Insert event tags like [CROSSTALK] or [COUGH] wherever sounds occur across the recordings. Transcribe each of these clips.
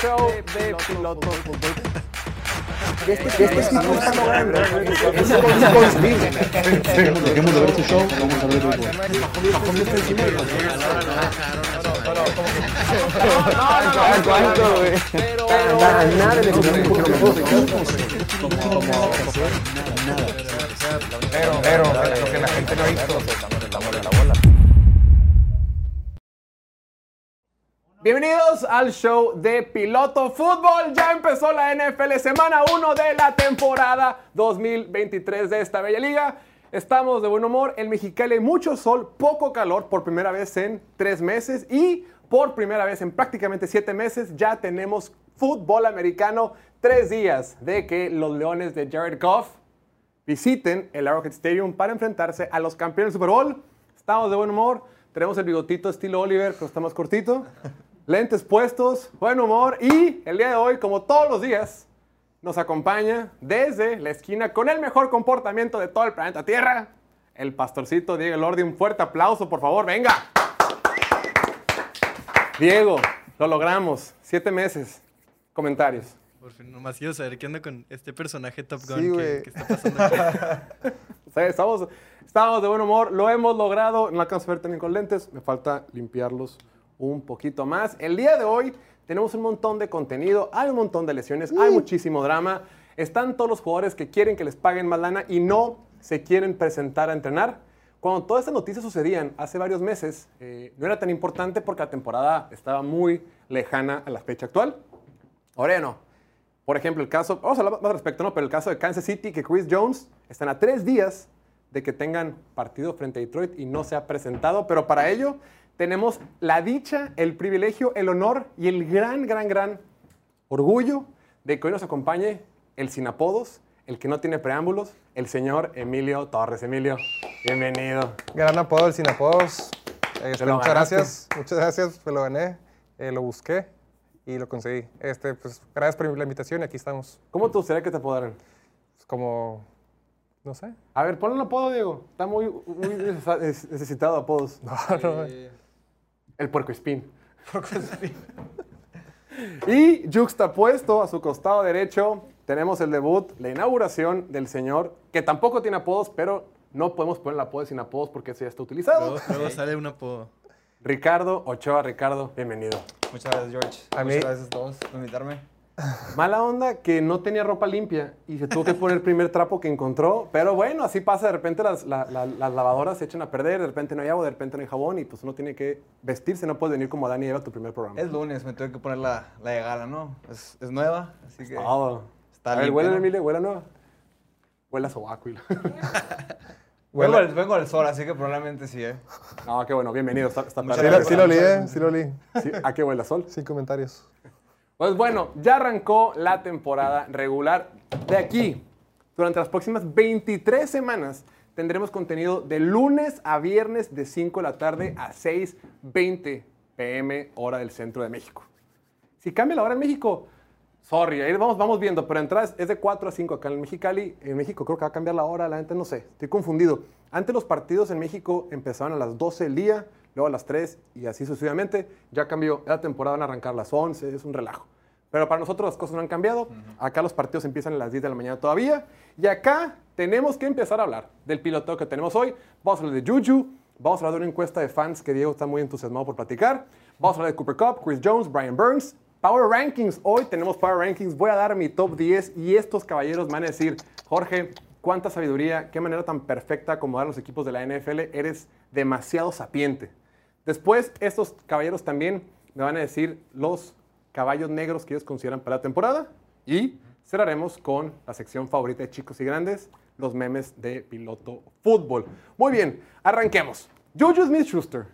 show de fútbol. Este, este está logrando. Es inconcebible. Dejemos de ver este show, vamos a ver el Nada, nada de Pero, pero, lo que la gente no ha visto. Bienvenidos al show de Piloto Fútbol. Ya empezó la NFL, semana 1 de la temporada 2023 de esta bella liga. Estamos de buen humor. En Mexicali hay mucho sol, poco calor por primera vez en tres meses y por primera vez en prácticamente siete meses ya tenemos fútbol americano. Tres días de que los Leones de Jared Goff visiten el Arrowhead Stadium para enfrentarse a los campeones del Super Bowl. Estamos de buen humor. Tenemos el bigotito estilo Oliver, pero está más cortito. Lentes puestos, buen humor. Y el día de hoy, como todos los días, nos acompaña desde la esquina con el mejor comportamiento de todo el planeta Tierra, el pastorcito Diego Lordi. Un fuerte aplauso, por favor, venga. Diego, lo logramos. Siete meses. Comentarios. Por fin, nomás quiero saber qué onda con este personaje Top Gun Sí, que, está pasando aquí. [LAUGHS] O sea, estamos, estamos de buen humor, lo hemos logrado. No alcanzo a ver también con lentes, me falta limpiarlos un poquito más. El día de hoy tenemos un montón de contenido, hay un montón de lesiones, hay muchísimo drama. Están todos los jugadores que quieren que les paguen más lana y no se quieren presentar a entrenar. Cuando todas estas noticias sucedían hace varios meses, eh, no era tan importante porque la temporada estaba muy lejana a la fecha actual. Ahora ya no. Por ejemplo, el caso, vamos a hablar más al respecto, ¿no? Pero el caso de Kansas City, que Chris Jones están a tres días de que tengan partido frente a Detroit y no se ha presentado, pero para ello tenemos la dicha, el privilegio, el honor y el gran, gran, gran orgullo de que hoy nos acompañe el sin apodos, el que no tiene preámbulos, el señor Emilio Torres. Emilio, bienvenido. Gran apodo, el sin apodos. Este, lo muchas ganaste. gracias, muchas gracias, me lo gané, eh, lo busqué y lo conseguí. Este, pues, gracias por la invitación y aquí estamos. ¿Cómo te gustaría que te apodaran? Pues, como, no sé. A ver, ponle un apodo, Diego. Está muy, muy [LAUGHS] necesitado de apodos. No, no, El puerco espín. [LAUGHS] y juxtapuesto a su costado derecho tenemos el debut, la inauguración del señor, que tampoco tiene apodos, pero no podemos poner el apodo sin apodos porque ese ya está utilizado. Luego, luego sale un apodo. Ricardo Ochoa, Ricardo, bienvenido. Muchas gracias, George. A Muchas mí- gracias a todos por invitarme. Mala onda que no tenía ropa limpia y se tuvo que poner el primer trapo que encontró, pero bueno, así pasa, de repente las, la- la- las lavadoras se echan a perder, de repente no hay agua, de repente no hay jabón y pues uno tiene que vestirse, no puedes venir como Dani y Eva a tu primer programa. Es lunes, me tuve que poner la, la de gala, ¿no? Es, es nueva, así que... Todo. Está a ver, huele, ¿no? Emilio, huele nueva. Huele a sobaco. y la- [LAUGHS] Vengo, del, vengo del sol, así que probablemente sí, ¿eh? no, qué bueno, bienvenido. Está, está Sí, sí lo leí, eh, sí lo leí. Sí, ¿A qué huele a sol? Sin comentarios. Pues bueno, ya arrancó la temporada regular. De aquí, durante las próximas 23 semanas, tendremos contenido de lunes a viernes de 5 de la tarde a 6.20 pm, hora del centro de México. Si cambia la hora en México, sorry, ahí vamos, vamos viendo, pero entradas es de 4 a 5 acá en Mexicali. En México creo que va a cambiar la hora, la gente no sé, estoy confundido. Antes los partidos en México empezaban a las 12 del día, luego a las 3 y así sucesivamente. Ya cambió, la temporada van a arrancar a las 11, es un relajo. Pero para nosotros las cosas no han cambiado. Acá los partidos empiezan a las 10 de la mañana todavía. Y acá tenemos que empezar a hablar del piloteo que tenemos hoy. Vamos a hablar de Juju. Vamos a hablar de una encuesta de fans que Diego está muy entusiasmado por platicar. Vamos a hablar de Cooper Cup, Chris Jones, Brian Burns. Power Rankings. Hoy tenemos Power Rankings. Voy a dar mi top 10 y estos caballeros van a decir, Jorge, cuánta sabiduría, qué manera tan perfecta acomodar los equipos de la NFL. Eres demasiado sapiente. Después, estos caballeros también me van a decir los caballos negros que ellos consideran para la temporada. Y cerraremos con la sección favorita de chicos y grandes, los memes de piloto fútbol. Muy bien, arranquemos. Juju Smith-Schuster.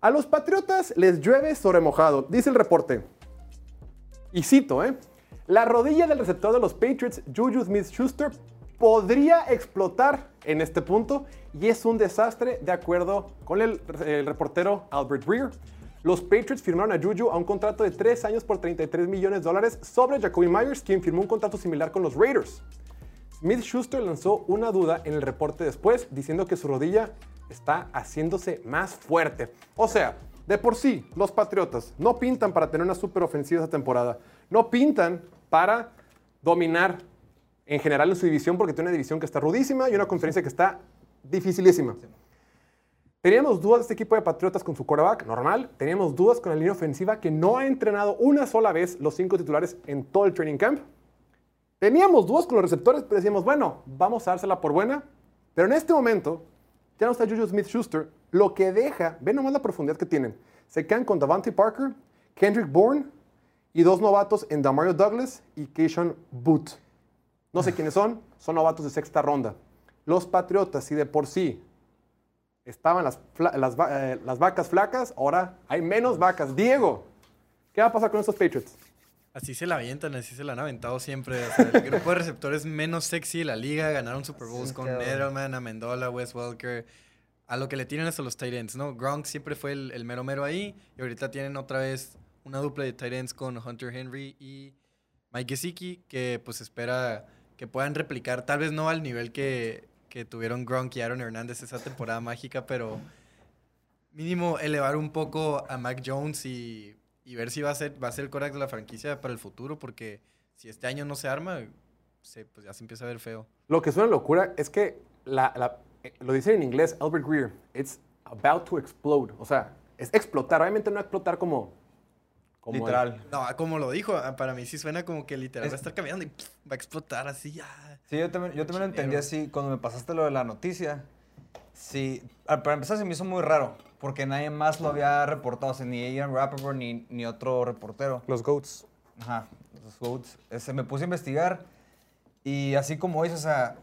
A los Patriotas les llueve sobre mojado, dice el reporte. Y cito, ¿eh? La rodilla del receptor de los Patriots, Juju Smith-Schuster, podría explotar en este punto y es un desastre de acuerdo con el, el reportero Albert Breer. Los Patriots firmaron a Juju a un contrato de 3 años por 33 millones de dólares sobre Jacoby Myers, quien firmó un contrato similar con los Raiders. Smith Schuster lanzó una duda en el reporte después, diciendo que su rodilla está haciéndose más fuerte. O sea, de por sí, los Patriotas no pintan para tener una super ofensiva esta temporada. No pintan para dominar en general en su división porque tiene una división que está rudísima y una conferencia que está dificilísima. Teníamos dudas de este equipo de Patriotas con su quarterback, normal. Teníamos dudas con la línea ofensiva que no ha entrenado una sola vez los cinco titulares en todo el training camp. Teníamos dudas con los receptores, pero decíamos, bueno, vamos a dársela por buena. Pero en este momento, ya no está Juju Smith-Schuster, lo que deja, ve nomás la profundidad que tienen. Se quedan con Davante Parker, Kendrick Bourne y dos novatos en Damario Douglas y Keishon Boot. No sé quiénes son, son novatos de sexta ronda. Los Patriotas, si de por sí estaban las, eh, las vacas flacas, ahora hay menos vacas. Diego, ¿qué va a pasar con estos Patriots? Así se la avientan, así se la han aventado siempre. O sea, el grupo de receptores menos sexy de la liga ganaron Super Bowls con. Edelman, Amendola, Wes Welker. A lo que le tienen hasta los tight ends, ¿no? Gronk siempre fue el, el mero mero ahí. Y ahorita tienen otra vez una dupla de tight ends con Hunter Henry y Mike Gesicki, que pues espera que puedan replicar, tal vez no al nivel que, que tuvieron Gronk y Aaron Hernández esa temporada mágica, pero mínimo elevar un poco a Mac Jones y, y ver si va a ser, va a ser el coreback de la franquicia para el futuro, porque si este año no se arma, se, pues ya se empieza a ver feo. Lo que suena locura es que la- la- lo dicen en inglés Albert Greer, it's about to explode. O sea, es explotar. Obviamente no explotar como... como el- Literal. No, como lo dijo, ah, para mí sí suena como que literal Es- va a estar caminando y pff, va a explotar así ya. Sí, yo también, yo también lo entendí así cuando me pasaste lo de la noticia. Sí, para empezar se me hizo muy raro, porque nadie más lo había reportado, o sea, ni Ian Rappaport ni, ni otro reportero. Los GOATs. Ajá, los Goats. Este, me puse a investigar y así como dices, o sea,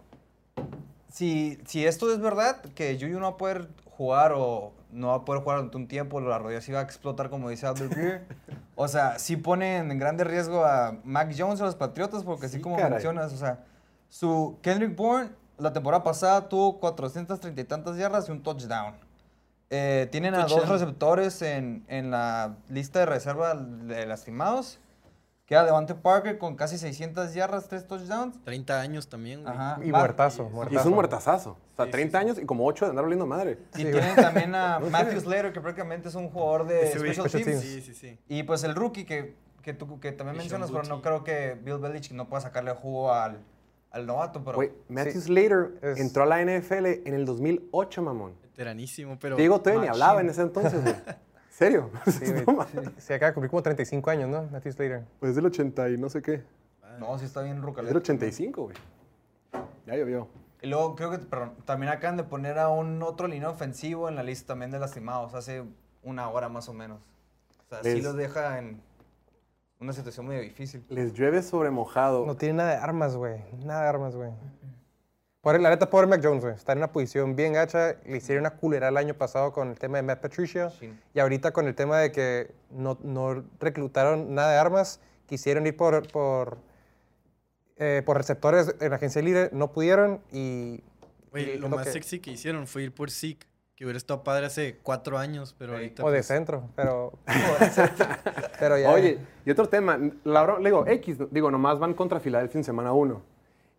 si, si esto es verdad, que Juju no va a poder jugar o no va a poder jugar durante un tiempo, la rodilla sí va a explotar como dice Albert [LAUGHS] o sea, sí ponen en grande riesgo a Mac Jones a los Patriotas porque así Sí, como caray. mencionas, o sea, su Kendrick Bourne la temporada pasada tuvo 430 y tantas yardas y un touchdown. Eh, tienen a dos receptores en, en la lista de reserva de lastimados. Queda Devante Parker con casi 600 yardas, 3 touchdowns. 30 años también, güey. Ajá. Y Va- muertazo, Y es muertazo. un muertazazo. O sea, Sí, 30 años y como 8 de andar oliendo madre. Y tienen también a [LAUGHS] Matthew Slater, que prácticamente es un jugador de special special teams. teams. Sí, sí, sí. Y pues el rookie que, que tú que también Y mencionas, pero no creo que Bill Belichick no pueda sacarle jugo al, al novato. Pero Güey, Matthew Sí. Slater Es- entró a la NFL en el 2008, mamón. Veteranísimo, pero. Diego todavía ni hablaba en ese entonces, güey. [LAUGHS] ¿Serio? Sí, güey. Se acaba de cumplir como 35 años, ¿no? Matthew Slater. Pues es del 80 y no sé qué. no, sí está bien Es rucalete. del 85, güey. Ya llovió. Y luego creo que perdón, también acaban de poner a un otro línea ofensivo en la lista también de lastimados hace una hora más o menos. O sea, sí los deja en una situación medio difícil. Les llueve sobre mojado. No tiene nada de armas, güey. Nada de armas, güey. Pobre- La neta, pobre Mac Jones, güey. Está en una posición bien gacha. Le hicieron una culera el año pasado con el tema de Matt Patricia. Sí. Y ahorita con el tema de que no, no reclutaron nada de armas, quisieron ir por, por, eh, por receptores en la agencia libre, no pudieron y... Güey, lo lo más que- sexy que hicieron fue ir por Zeke, que hubiera estado padre hace cuatro años, pero ahorita. O de pues, centro, pero... [LAUGHS] pero ya... Oye, y otro tema, la le digo, X, digo, nomás van contra Filadelfia en semana 1.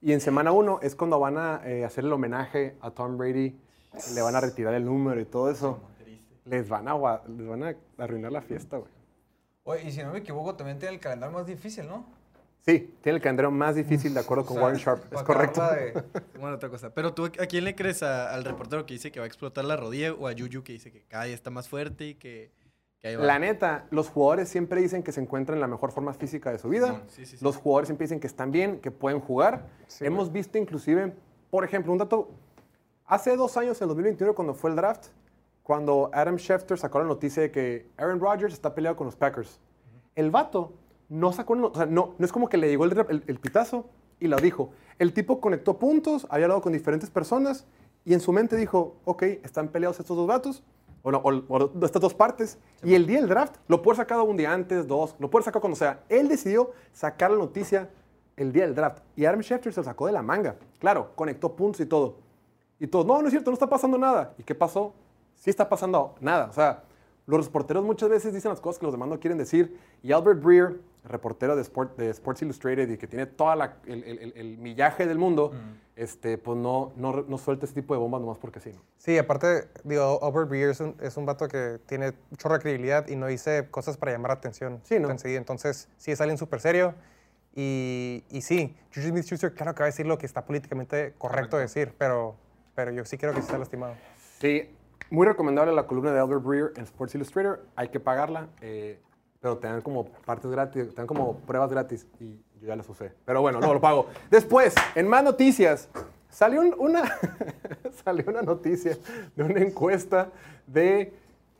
Y en semana 1 es cuando van a eh, hacer el homenaje a Tom Brady, le van a retirar el número y todo eso. Les van a, les van a arruinar la fiesta, güey. Oye, y si no me equivoco, también tiene el calendario más difícil, ¿no? Sí, tiene el calendario más difícil de acuerdo con O sea, Warren Sharp, es correcto. de- [LAUGHS] Bueno, otra cosa. Pero tú, ¿a quién le crees? ¿A- ¿Al reportero que dice que va a explotar la rodilla o a Yuyu que dice que cada día está más fuerte y que, que ahí va? La neta, los jugadores siempre dicen que se encuentran en la mejor forma física de su vida. Simón, sí, sí, sí. Los jugadores siempre dicen que están bien, que pueden jugar. Sí, Hemos visto inclusive, por ejemplo, un dato, hace dos años, en 2021, cuando fue el draft, cuando Adam Schefter sacó la noticia de que Aaron Rodgers está peleado con los Packers. El vato no sacó, o sea, no, no es como que le llegó el, el- el pitazo y lo dijo. El tipo conectó puntos, había hablado con diferentes personas y en su mente dijo, ok, están peleados estos dos vatos, o, no, o- o estas dos partes, y el día del draft lo puede sacar un día antes, dos, lo puede sacar cuando sea. Él decidió sacar la noticia el día del draft y Adam Schefter se lo sacó de la manga. Claro, conectó puntos y todo. Y todos, no, no es cierto, no está pasando nada. ¿Y qué pasó? Sí está pasando nada. O sea, los reporteros muchas veces dicen las cosas que los demás no quieren decir. Y Albert Breer, reportero de, Sport- de Sports Illustrated y que tiene todo el, el- el- el millaje del mundo, este, pues no, no, no suelta ese tipo de bombas nomás porque sí. ¿no? Sí, aparte, digo, Albert Breer es un, es un vato que tiene mucha credibilidad y no dice cosas para llamar la atención. Sí, ¿no? Enseguida. Entonces, sí, es alguien súper serio. Y, y sí, Juju Smith-Schuster, claro que va a decir lo que está políticamente correcto, decir, pero, pero yo sí creo que sí está lastimado. Sí, muy recomendable la columna de Albert Breer en Sports Illustrated. Hay que pagarla, eh, pero te dan como partes gratis, te dan como pruebas gratis y yo ya las usé. Pero bueno, no lo pago. [LAUGHS] Después, en más noticias, salió un- una, [LAUGHS] salió una noticia de una encuesta de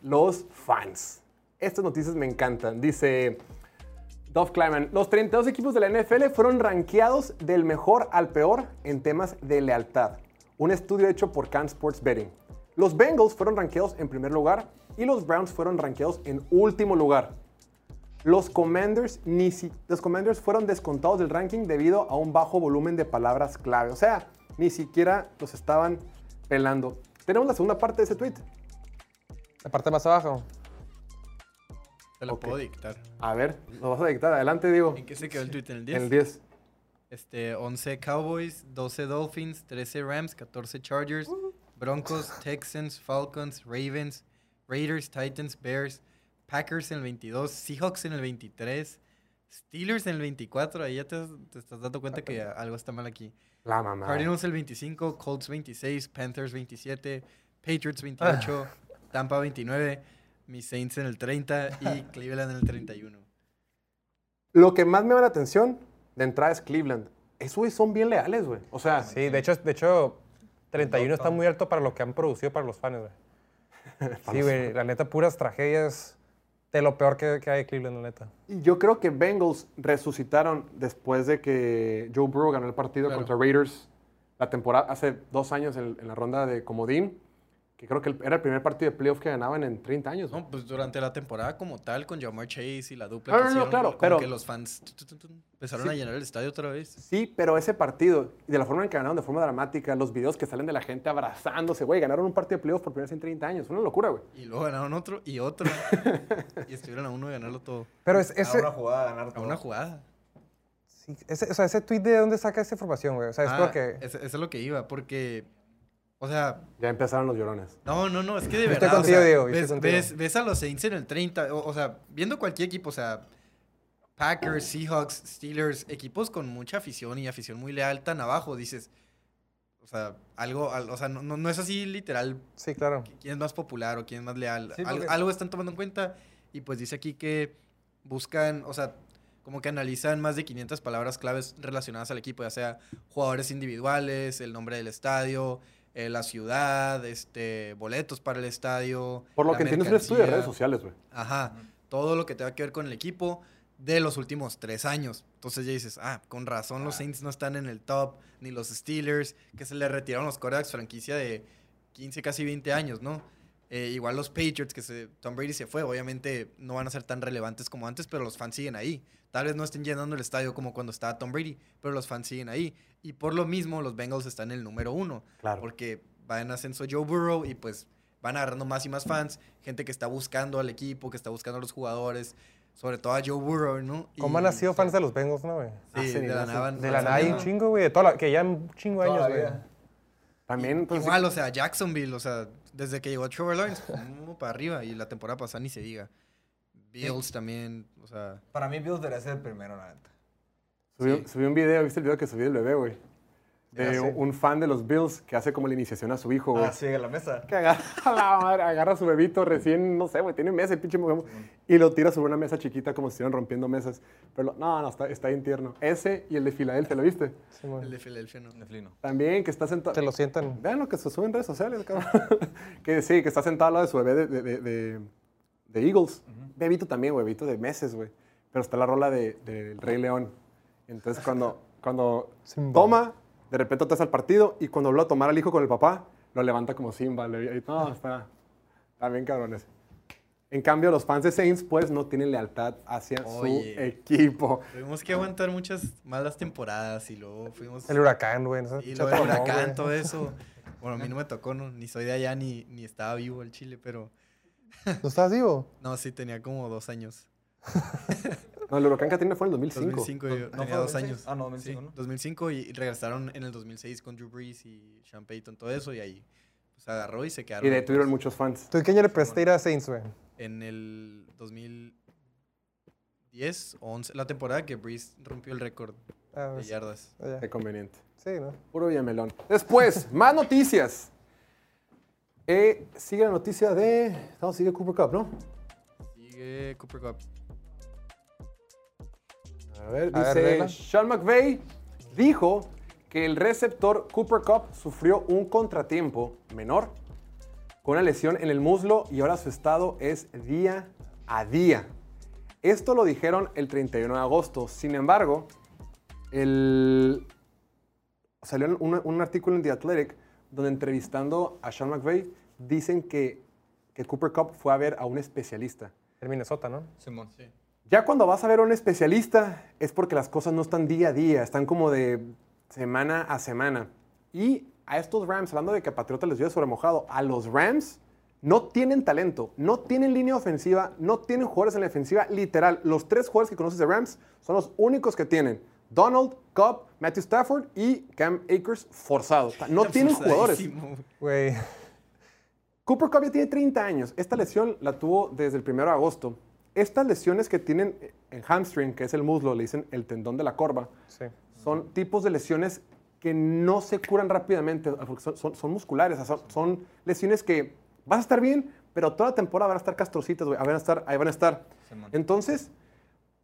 los fans. Estas noticias me encantan. Dice Dov Kleiman, los 32 equipos de la NFL fueron rankeados del mejor al peor en temas de lealtad. Un estudio hecho por Can Sports Betting. Los Bengals fueron rankeados en primer lugar y los Browns fueron rankeados en último lugar. Los Commanders, ni si- los Commanders fueron descontados del ranking debido a un bajo volumen de palabras clave. O sea, ni siquiera los estaban pelando. Tenemos la segunda parte de ese tweet. La parte más abajo. Te lo Ok. puedo dictar. A ver, lo vas a dictar. Adelante, digo. ¿En qué se quedó el tweet? ¿En el 10? En el 10. Este, 11 Cowboys, 12 Dolphins, 13 Rams, 14 Chargers, Broncos, Texans, Falcons, Ravens, Raiders, Titans, Bears, Packers en el 22, Seahawks en el 23, Steelers en el 24. Ahí ya te, te estás dando cuenta que algo está mal aquí. La mamá. Cardinals el 25, Colts 26, Panthers 27, Patriots 28, Tampa 29, mis Saints en el 30 y [LAUGHS] Cleveland en el 31. Lo que más me llama la atención de entrada es Cleveland. Esos güey son bien leales, güey. O sea, Sí, de hecho, de hecho 31 está muy alto para lo que han producido para los fans, güey. [LAUGHS] Sí, güey, la neta, puras tragedias de lo peor que, que hay en Cleveland, la neta. y yo creo que Bengals resucitaron después de que Joe Burrow ganó el partido Claro. contra Raiders la temporada, hace dos años en, en la ronda de Comodín, que creo que era el primer partido de playoff que ganaban en 30 años. No, pues durante la temporada como tal, con Jamar Chase y la dupla No, que no, no, hicieron, claro, como pero- que los fans tu, tu, tu, tu, empezaron Sí. a llenar el estadio otra vez. Sí, pero ese partido, y de la forma en que ganaron, de forma dramática, los videos que salen de la gente abrazándose, güey, ganaron un partido de playoff por primera vez en 30 años. Una locura, güey. Y luego ganaron otro y otro. [LAUGHS] y estuvieron a uno de ganarlo todo. Pero es, A ese, una jugada ganar A todo. una jugada. sí, ese, o sea, ese tweet de dónde saca esa información, güey. O sea, es Ah, porque... Eso, eso es lo que iba, porque. O sea, Ya empezaron los llorones. no, no, no, es que de verdad. estoy o contigo, sea, Diego, ves, estoy contigo. ves- ves a los Saints en el 30, o, o sea, viendo cualquier equipo, o sea, Packers, Seahawks, Steelers, equipos con mucha afición y afición muy leal tan abajo, dices. O sea, algo, al- o sea, no, no, no es así literal Sí, claro. quién es más popular o quién es más leal. Sí, Al- porque- algo están tomando en cuenta y pues dice aquí que buscan, o sea, como que analizan más de 500 palabras claves relacionadas al equipo, ya sea jugadores individuales, el nombre del estadio, eh, la ciudad, este, boletos para el estadio. Por lo que entiendo es un estudio de redes sociales, güey. Ajá, todo lo que tenga que ver con el equipo de los últimos tres años. Entonces ya dices, ah, con razón los Saints no están en el top, ni los Steelers, que se le retiraron los corebacks franquicia de 15, casi 20 años, ¿no? Eh, igual los Patriots, que se, Tom Brady se fue, obviamente no van a ser tan relevantes como antes, pero los fans siguen ahí. Tal vez no estén llenando el estadio como cuando estaba Tom Brady, pero los fans siguen ahí. Y por lo mismo, los Bengals están en el número uno. Claro. Porque va en ascenso Joe Burrow y pues van agarrando más y más fans, gente que está buscando al equipo, que está buscando a los jugadores, sobre todo a Joe Burrow, ¿no? ¿Cómo han Y- nacido fans de los Bengals, no, güey? Sí, Sí, de la nada. De la nada un chingo, güey. de toda la- que ya un chingo de años, güey. También, pues, Igual, o sea, Jacksonville, o sea, desde que llegó Trevor Lawrence, como para arriba, y la temporada pasada ni se diga. Bills también, o sea, Para mí, Bills debería ser el primero, la neta. subí, sí. subí un video, ¿viste el video que subí del bebé, güey? De un, fan de los Bills que hace como la iniciación a su hijo, güey. Ah, sí, en la mesa. Que agarra [LAUGHS] a la madre, agarra a su bebito recién, no sé, güey, tiene meses, pinche mujer, y lo tira sobre una mesa chiquita como si estuvieran rompiendo mesas. Pero lo- no, no, está, está bien tierno. Ese y el de Filadelfia, ¿lo viste? Sí, güey. el de Filadelfia no. De Flino. También, que está sentado. Te lo sientan. Vean lo que se sube en redes sociales, cabrón. [LAUGHS] que sí, que está sentado al lado de su bebé de, de, de- de- de Eagles. Bebito también, güey, bebito de meses, güey. Pero está la rola de- del Rey León. Entonces, cuando, cuando Simba. toma, de repente te al partido y cuando vuelve a tomar al hijo con el papá, lo levanta como Simba. le- y- no, está, está bien cabrones. En cambio, los fans de Saints, pues, no tienen lealtad hacia su equipo. Tuvimos que aguantar muchas malas temporadas y luego fuimos... El huracán, güey. no Y lo del mamón, huracán, todo eso. Bueno, a mí no me tocó, no, ni soy de allá, ni, ni estaba vivo el Chile, pero ¿No estabas vivo? [LAUGHS] No, sí, tenía como dos años. [LAUGHS] No, el huracán Katrina fue en el 2005. 2005, yo ¿No tenía fue dos 2006? años. Ah, no, 2005, Sí, ¿no? 2005 y regresaron en el 2006 con Drew Brees y Sean Payton, todo eso, y ahí pues agarró y se quedaron. Y de locos. tuvieron muchos fans. ¿Tú qué año le presté ir a Saints, güey? En el 2010 o 11, la temporada que Brees rompió el récord Ah, de pues, yardas. ya. Qué conveniente. Sí, ¿no? Puro Villamelón. Después, más noticias. Eh, sigue la noticia de. No, sigue Cooper Cup, ¿no? Sigue Cooper Cup. A ver, A ver, dice. Sean McVay dijo que el receptor Cooper Cup sufrió un contratiempo menor con una lesión en el muslo y ahora su estado es día a día. Esto lo dijeron el 31 de agosto. Sin embargo, el... salió un, un artículo en The Athletic donde entrevistando a Sean McVay dicen que, que Cooper Cup fue a ver a un especialista. En Minnesota, ¿no? Simón. Sí. Ya cuando vas a ver a un especialista es porque las cosas no están día a día, están como de semana a semana. Y a estos Rams, hablando de que a Patriota les dio sobre mojado, a los Rams no tienen talento, no tienen línea ofensiva, no tienen jugadores en la defensiva. Literal, los tres jugadores que conoces de Rams son los únicos que tienen. Donald, Cobb, Matthew Stafford y Cam Akers forzados. O sea, No [LAUGHS] tienen jugadores. Cooper Cup ya tiene 30 años. Esta lesión la tuvo desde el 1 de agosto. Estas lesiones que tienen en hamstring, que es el muslo, le dicen el tendón de la corva, Sí. son tipos de lesiones que no se curan rápidamente, porque son, son- son musculares, o sea, son, son lesiones que vas a estar bien, pero toda la temporada van a estar castrocitas, güey, ahí van a estar, ahí van a estar. Entonces,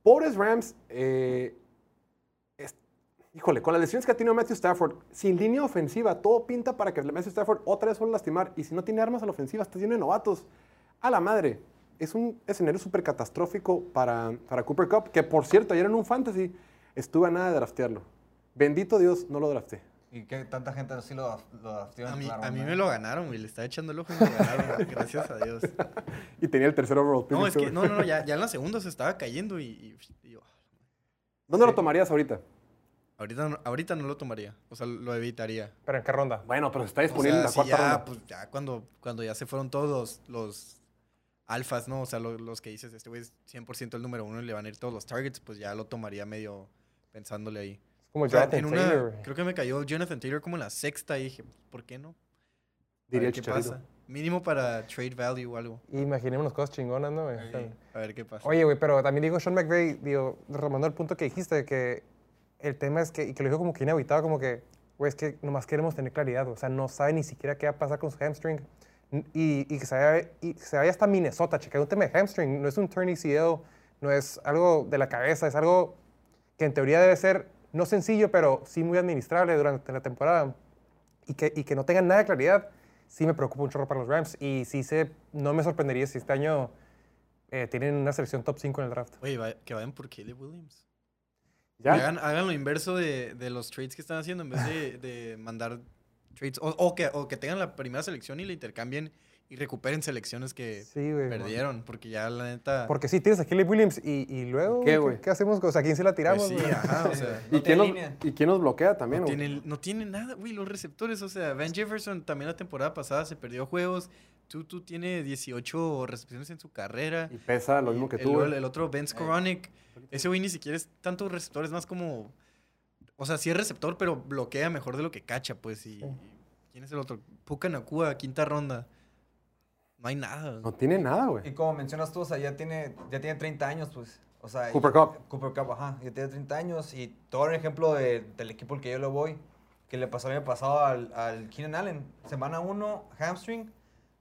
pobres Rams, eh, es- híjole, con las lesiones que ha tenido Matthew Stafford, sin línea ofensiva, todo pinta para que Matthew Stafford otra vez vuelva a lastimar, y si no tiene armas a la ofensiva, está lleno de novatos. A la madre. Es un escenario súper catastrófico para, para Cooper Cup, que por cierto, ayer en un fantasy estuve a nada de draftearlo. Bendito Dios, no lo drafté. ¿Y qué tanta gente sí lo, lo drafteó en A mí, a mí me lo ganaron, güey. Le estaba echando el ojo y me lo ganaron. gracias a Dios. [LAUGHS] Y tenía el tercer overall. pick No, es que, no, no, no, ya, ya en la segunda se estaba cayendo y, y- y yo, ¿Dónde lo tomarías ahorita? ahorita, no- ahorita no lo tomaría. O sea, lo evitaría. ¿Pero en qué ronda? Bueno, pero está O disponible sea, en la si cuarta ya, ronda. pues ya cuando, cuando ya se fueron todos los, los alfas, ¿no? O sea, lo- los, que dices, este güey es 100% el número uno y le van a ir todos los targets, pues ya lo tomaría medio pensándole ahí. Es como O sea, Jonathan en una, Taylor, creo que me cayó Jonathan Taylor como en la sexta y dije, ¿por qué no? Diría qué Chicharito. pasa. Mínimo para trade value o algo. Imaginémonos cosas chingonas, ¿no, güey? A ver qué pasa. Oye, güey, pero también dijo Sean McVay, digo, retomando el punto que dijiste, que el tema es que, y que lo dijo como que inhabitado, como que, güey, es que nomás queremos tener claridad, o sea, no sabe ni siquiera qué va a pasar con su hamstring. Y, y que se vaya, y que se vaya hasta Minnesota, checar un tema de hamstring, no es un turn ACL, no es algo de la cabeza, es algo que en teoría debe ser no sencillo, pero sí muy administrable durante la temporada. Y que, y que no tengan nada de claridad, sí me preocupa un chorro para los Rams. Y sí se, no me sorprendería si este año eh, tienen una selección top 5 en el draft. Oye, va- que vayan por Caleb Williams. ¿Ya? Hagan, hagan lo inverso de, de los trades que están haciendo en vez de, de mandar trades. O, o que, o que tengan la primera selección y la intercambien y recuperen selecciones que Sí, güey. perdieron. Porque ya la neta. Porque sí, tienes a Caleb Williams y, y luego, ¿Qué, ¿qué, güey? ¿qué hacemos? O sea, ¿a quién se la pues tiramos? sí, güey? ajá, o [LAUGHS] sea. ¿Y, No quién nos. ¿Y quién nos bloquea también? No güey? tiene, no tiene nada, güey, los receptores. O sea, Van Jefferson también la temporada pasada se perdió juegos. Tutu tiene 18 recepciones en su carrera. Y pesa lo mismo que el, tú. güey. El, otro, Ben Skoronik. Ese güey ni siquiera es tanto receptor, es más como. O sea, sí es receptor, pero bloquea mejor de lo que cacha, pues. Y, y ¿Quién es el otro? Puka Nakua, quinta ronda. No hay nada. No tiene nada, güey. Y como mencionas tú, o sea, ya tiene, ya tiene 30 años, pues. O sea, Cooper y- Cup. Cooper Cup, ajá. Ya tiene 30 años. Y todo un ejemplo de- del equipo al que yo le voy, que le pasó el año pasado al, al Keenan Allen. Semana 1, hamstring.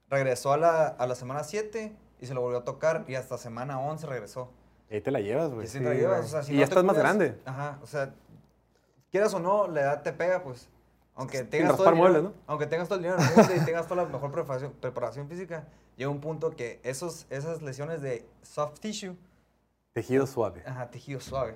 Regresó a la, a la semana 7 y se lo volvió a tocar. Y hasta semana 11 regresó. Y ahí te la llevas, güey. sí, te la llevas, o sea, si Y no ya estás más cuidas- grande. Ajá, o sea, quieras o no, la edad te pega, pues. Aunque tengas, todo el dinero, muebles, aunque tengas todo el dinero y [LAUGHS] tengas toda la mejor preparación, preparación física, llega un punto que esos, esas lesiones de soft tissue, Tejido suave. ajá, tejido suave,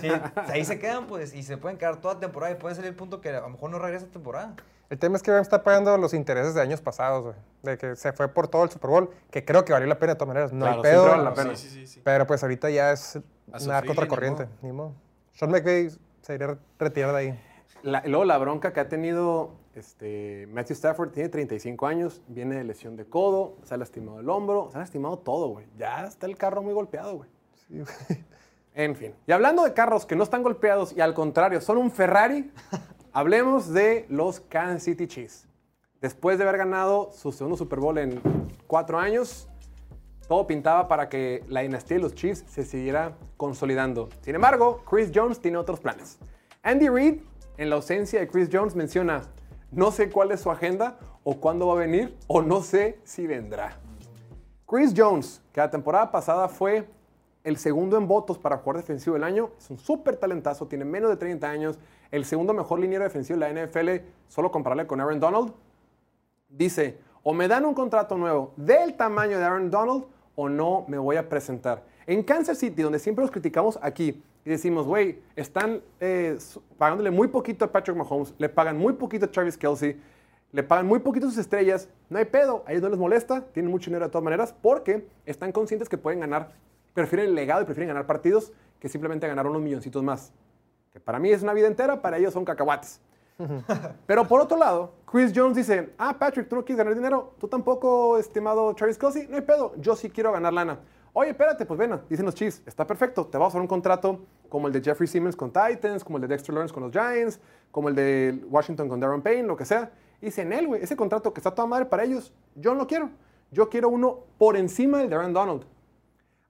sí, ahí se quedan, pues, y se pueden quedar toda temporada y puede ser el punto que a lo mejor no regresa temporada. El tema es que está pagando los intereses de años pasados, güey. De que se fue por todo el Super Bowl, que creo que valió la pena de todas maneras. No Claro, hay pedo. vale la pena. Sí, sí, sí, sí. Pero pues ahorita ya es A una sufrirle, contracorriente. ni Ni modo. Sean McVay se iría a retirar de ahí. La- luego la bronca que ha tenido Este, Matthew Stafford tiene 35 años, viene de lesión de codo, se ha lastimado el hombro, se ha lastimado todo, güey. Ya está el carro muy golpeado, güey. [LAUGHS] En fin. Y hablando de carros que no están golpeados y al contrario son un Ferrari, [LAUGHS] hablemos de los Kansas City Chiefs. Después de haber ganado su segundo Super Bowl en cuatro años, todo pintaba para que la dinastía de los Chiefs se siguiera consolidando. Sin embargo, Chris Jones tiene otros planes. Andy Reid, en la ausencia de Chris Jones, menciona, no sé cuál es su agenda o cuándo va a venir o no sé si vendrá. Chris Jones, que la temporada pasada fue el segundo en votos para jugador defensivo del año, es un súper talentazo, tiene menos de 30 años, el segundo mejor liniero defensivo de la NFL, solo compararle con Aaron Donald, dice, o me dan un contrato nuevo del tamaño de Aaron Donald o no me voy a presentar. En Kansas City, donde siempre los criticamos aquí y decimos, güey, están eh, pagándole muy poquito a Patrick Mahomes, le pagan muy poquito a Travis Kelsey, le pagan muy poquito a sus estrellas, no hay pedo, a ellos no les molesta, tienen mucho dinero de todas maneras, porque están conscientes que pueden ganar, prefieren el legado y prefieren ganar partidos que simplemente ganar unos milloncitos más. Que para mí es una vida entera, para ellos son cacahuates. [LAUGHS] Pero por otro lado, Chris Jones dice, ah, Patrick, tú no quieres ganar dinero, tú tampoco, estimado Travis Kelsey, no hay pedo, yo sí quiero ganar lana. Oye, espérate, pues ven, dicen los Chiefs, está perfecto, te vamos a dar un contrato como el de Jeffrey Simmons con Titans, como el de Dexter Lawrence con los Giants, como el de Washington con Darren Payne, lo que sea. Y dicen, él, güey, ese contrato que está toda madre para ellos, yo no lo quiero. Yo quiero uno por encima del de Aaron Donald.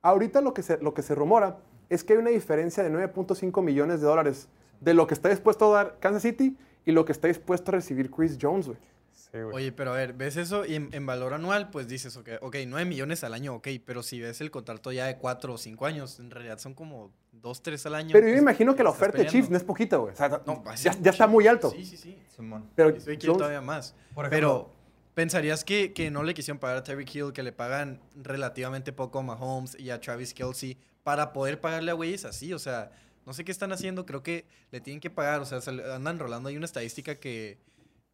Ahorita lo que, se, lo que se rumora es que hay una diferencia de 9.5 millones de dólares de lo que está dispuesto a dar Kansas City y lo que está dispuesto a recibir Chris Jones, güey. Sí, güey. Oye, pero a ver, ves eso y en, en valor anual, pues dices, ok, ok, 9 millones al año, ok, pero si ves el contrato ya de 4 o 5 años, en realidad son como 2, 3 al año. Pero yo me pues, imagino que la oferta de. Chiefs no es poquita, güey. O sea, No, ya, ya está muy alto. Sí, sí, sí. Simón. Pero Jones- todavía más. Por Pero pensarías que, que no le quisieron pagar a Tyreek Hill, que le pagan relativamente poco a Mahomes y a Travis Kelsey para poder pagarle a güeyes así. O sea, no sé qué están haciendo. Creo que le tienen que pagar. O sea, andan rolando. Hay una estadística que,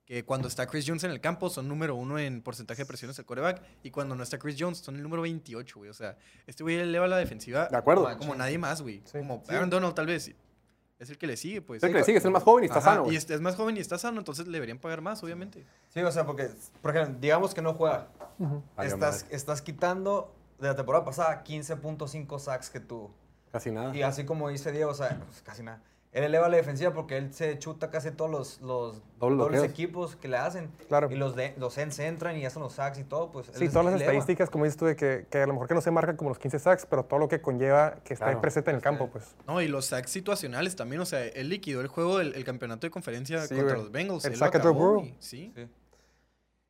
que cuando está Chris Jones en el campo son número uno en porcentaje de presiones al coreback. Y cuando no está Chris Jones son el número 28, güey. O sea, este güey eleva la defensiva De acuerdo. como nadie más, güey. Sí. Como Aaron Donald, tal vez. Es el que le sigue, pues. Es el que le sigue, es el más joven y está Ajá, sano, Y es, es más joven y está sano, entonces le deberían pagar más, obviamente. Sí, o sea, porque, por ejemplo, digamos que no juega. Estás quitando de la temporada pasada 15.5 sacks que tuvo. Casi nada. Y así como dice Diego, o sea, pues, casi nada. Él eleva la defensiva porque él se chuta casi todos los, los Dobles dobles equipos que le hacen. Claro. Y los, de, los ends entran y hacen los sacks y todo, pues. Sí, todas las eleva. estadísticas, como dices tú, de que, que a lo mejor que no se marcan como los 15 sacks, pero todo lo que conlleva que Claro. presente en el campo, pues. No, y los sacks situacionales también, o sea, él liquidó el juego, el, el campeonato de conferencia Sí, contra güey. los Bengals. El sack Burrow. güey, Sí. Sí.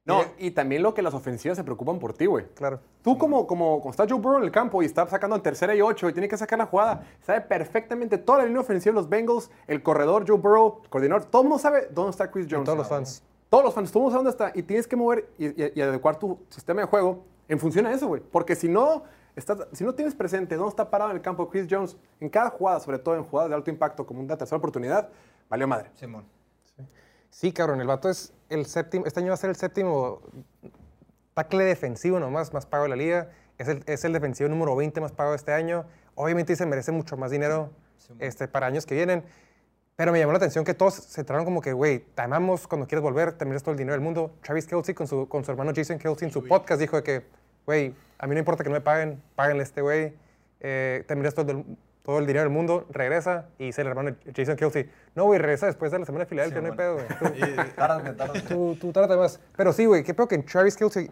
No, y también lo que las ofensivas se preocupan por ti, güey. Claro. Tú como, como, como está Joe Burrow en el campo y está sacando en tercera y ocho y tiene que sacar la jugada, sabe perfectamente toda la línea ofensiva de los Bengals, el corredor Joe Burrow, el coordinador, todo el mundo sabe dónde está Chris Y Jones. todos los fans. Todos los fans, todo el mundo sabe dónde está y tienes que mover y, y- y adecuar tu sistema de juego en función a eso, güey. Porque si no, estás, si no tienes presente dónde está parado en el campo Chris Jones en cada jugada, sobre todo en jugadas de alto impacto como una tercera oportunidad, valió madre. Simón. Sí, cabrón, el vato es el séptimo, este año va a ser el séptimo tackle defensivo nomás, más pago de la liga. Es el, es el defensivo número 20 más pago de este año. Obviamente se merece mucho más dinero este, para años que vienen. Pero me llamó la atención que todos se trataron como que, güey, te amamos cuando quieres volver, te mereces todo el dinero del mundo. Travis Kelsey con su, con su hermano Jason Kelsey en su podcast dijo de que, güey, a mí no importa que no me paguen, páguenle a este güey. Eh, te mereces todo el, todo el dinero del mundo, regresa. Y dice el hermano Jason Kelsey, no, güey, regresa después de la semana de Filadelfia, no hay pedo, güey. [LAUGHS] Tú- tú, tú trata más. Pero sí, güey, qué peor que en Travis Kelsey.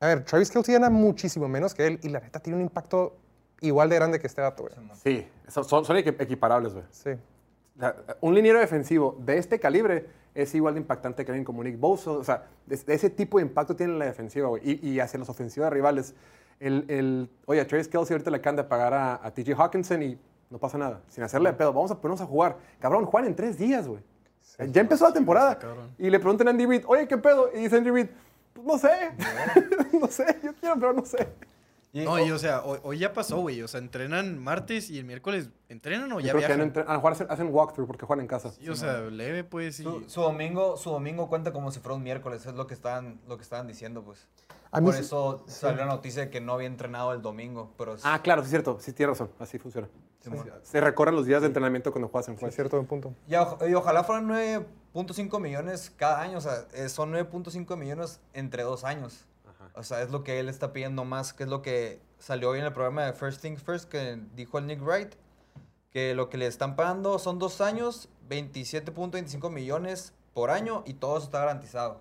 A ver, Travis Kelsey gana muchísimo menos que él y la neta tiene un impacto igual de grande que este dato, güey. Sí, son, son- son equi- equiparables, güey. Sí. Un liniero defensivo de este calibre es igual de impactante que alguien como Nick Bosa. O sea, de, de ese tipo de impacto tiene en la defensiva, güey. Y, y hacia las ofensivas rivales. El, el, oye, a Travis Kelsey ahorita le acaban de pagar a, a TJ Hawkinson y no pasa nada. Sin hacerle de pedo. Vamos a ponernos a jugar. Cabrón, juegan en tres días, güey. ya empezó la temporada. Y le preguntan a Andy Reid, oye, ¿qué pedo? Y dice Andy Reid, pues no sé. no [LAUGHS] sé, yo quiero, pero no sé. No, y o sea, hoy, hoy ya pasó, güey. O sea, entrenan martes y el miércoles entrenan o Yo ya creo que viajan. entre- a lo mejor hacen, hacen walkthrough porque juegan en casa. Sí, o sea, leve, pues, su domingo, su domingo cuenta como si fuera un miércoles, es lo que estaban, lo que estaban diciendo, pues. A mí Por sí- eso salió la noticia de que no había entrenado el domingo, pero es- Ah, claro, sí es cierto. Sí, tiene razón. Así funciona. Se recorren los días de entrenamiento cuando juegas en Es juez. cierto, buen punto. Y, oj- y ojalá fueran 9.5 millones cada año. O sea, eh, son 9.5 millones entre dos años. O sea, es lo que él está pidiendo más, que es lo que salió hoy en el programa de First Things First, que dijo el Nick Wright, que lo que le están pagando son dos años, 27.25 millones por año y todo eso está garantizado.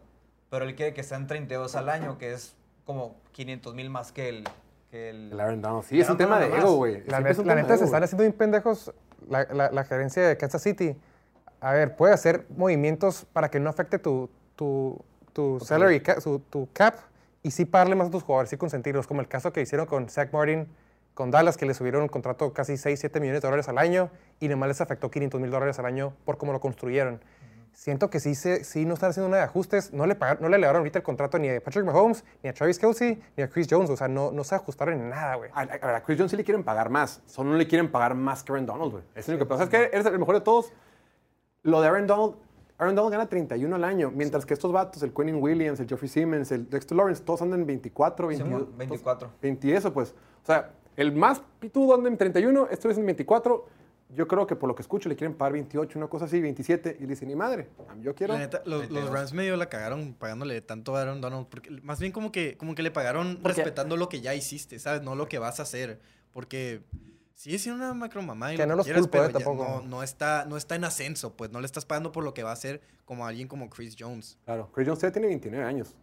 Pero él quiere que sean 32 al año, que es como 500 mil más que el... Que el El Aaron Donald. Sí, es un tema de ego, güey. La, neta se están haciendo bien pendejos la, la- la gerencia de Kansas City. A ver, puede hacer movimientos para que no afecte tu, tu, tu salary, ca- su- tu cap, y sí pagarle más a tus jugadores, sí consentirlos, como el caso que hicieron con Zach Martin, con Dallas, que le subieron un contrato casi 6, 7 millones de dólares al año, y nomás les afectó 500 mil dólares al año por cómo lo construyeron. Siento que sí, se, sí no están haciendo nada de ajustes, no le, pagaron, no le elevaron ahorita el contrato ni a Patrick Mahomes, ni a Travis Kelsey, ni a Chris Jones, o sea, no, no se ajustaron en nada, güey. A, a- a ver, a Chris Jones sí le quieren pagar más. Solo no le quieren pagar más que Aaron Donald, güey. Es lo único que pasa. Es que eres el mejor de todos. Lo de Aaron Donald, Aaron Donald gana 31 al año, mientras que estos vatos, el Quentin Williams, el Geoffrey Simmons, el Dexter Lawrence, todos andan en 24, 22. Simón, 24. 20 y eso, pues. O sea, el más pitudo anda en 31, estos es en 24. Yo creo que por lo que escucho le quieren pagar 28, una cosa así, 27. Y le dicen, ni madre, yo quiero. La neta, los, los 22. Rams medio la cagaron pagándole tanto a Aaron Donald. Porque más bien como que, como que le pagaron Porque- respetando lo que ya hiciste, ¿sabes? No lo que vas a hacer. Porque sigue siendo una macro mamá y Que lo no los quieras, culpo, eh, pero ya tampoco. no, no está, no está en ascenso, pues no le estás pagando por lo que va a hacer como alguien como Chris Jones. Claro, Chris Jones ya tiene 29 años.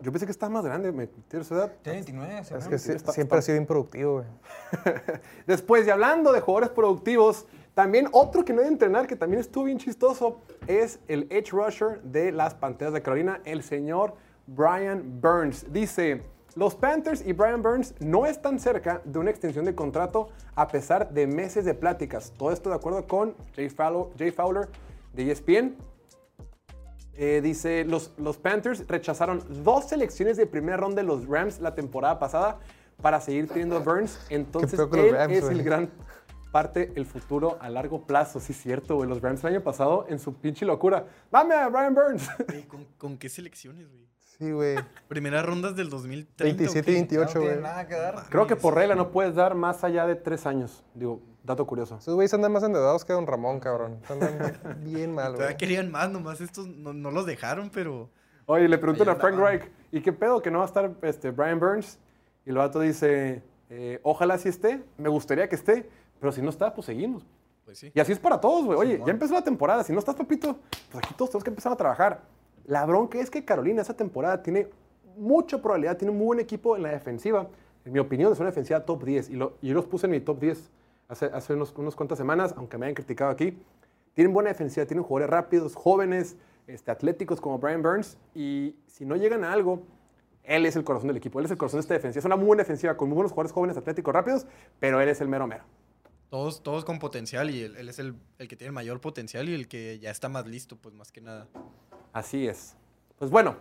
Yo pensé que estaba más grande, me tiene su edad. Tiene 29, Es que sí- está- siempre está- ha sido improductivo, güey. [LAUGHS] Después, y hablando de jugadores productivos, también otro que no debe entrenar, que también estuvo bien chistoso, es el edge rusher de las Panteras de Carolina, el señor Brian Burns. Dice, los Panthers y Brian Burns no están cerca de una extensión de contrato a pesar de meses de pláticas. Todo esto de acuerdo con Jay Fowler, Jay Fowler de ESPN. Eh, dice, los, los Panthers rechazaron dos selecciones de primera ronda de los Rams la temporada pasada para seguir teniendo a Burns. [LAUGHS] Entonces, él Rams, es güey. el gran parte el futuro a largo plazo. Sí, es cierto, güey. Los Rams el año pasado, en su pinche locura. ¡Dame a Brian Burns! [LAUGHS] ¿con, con qué selecciones, güey? Sí, güey. Primeras rondas del 2030. 27 y ¿o qué? 28, no tiene güey. nada que dar. Creo que por regla no puedes dar más allá de tres años. Digo, dato curioso. Esos güeyes andan más endeudados que Don Ramón, cabrón. Andan bien mal, güey. querían más, nomás estos no, no los dejaron, pero... Oye, le preguntan a Frank. Reich, ¿y qué pedo que no va a estar este, Brian Burns? Y el vato dice, eh, ojalá sí esté, me gustaría que esté, pero si no está, pues seguimos. Pues sí. Y así es para todos, güey. Oye, ya empezó la temporada. Si no estás, papito, pues aquí todos tenemos que empezar a trabajar. La bronca es que Carolina esa temporada tiene mucha probabilidad, tiene un muy buen equipo en la defensiva. En mi opinión, es una defensiva top 10. Y, lo- y yo los puse en mi top 10 hace, hace unos, unos cuantas semanas, aunque me hayan criticado aquí. Tienen buena defensiva, tienen jugadores rápidos, jóvenes, este, atléticos como Brian Burns. Y si no llegan a algo, él es el corazón del equipo. Él es el corazón de esta defensiva. Es una muy buena defensiva con muy buenos jugadores jóvenes, atléticos, rápidos, pero él es el mero mero. Todos, todos con potencial y él, él es el, el que tiene el mayor potencial y el que ya está más listo, pues más que nada. Así es. Pues bueno,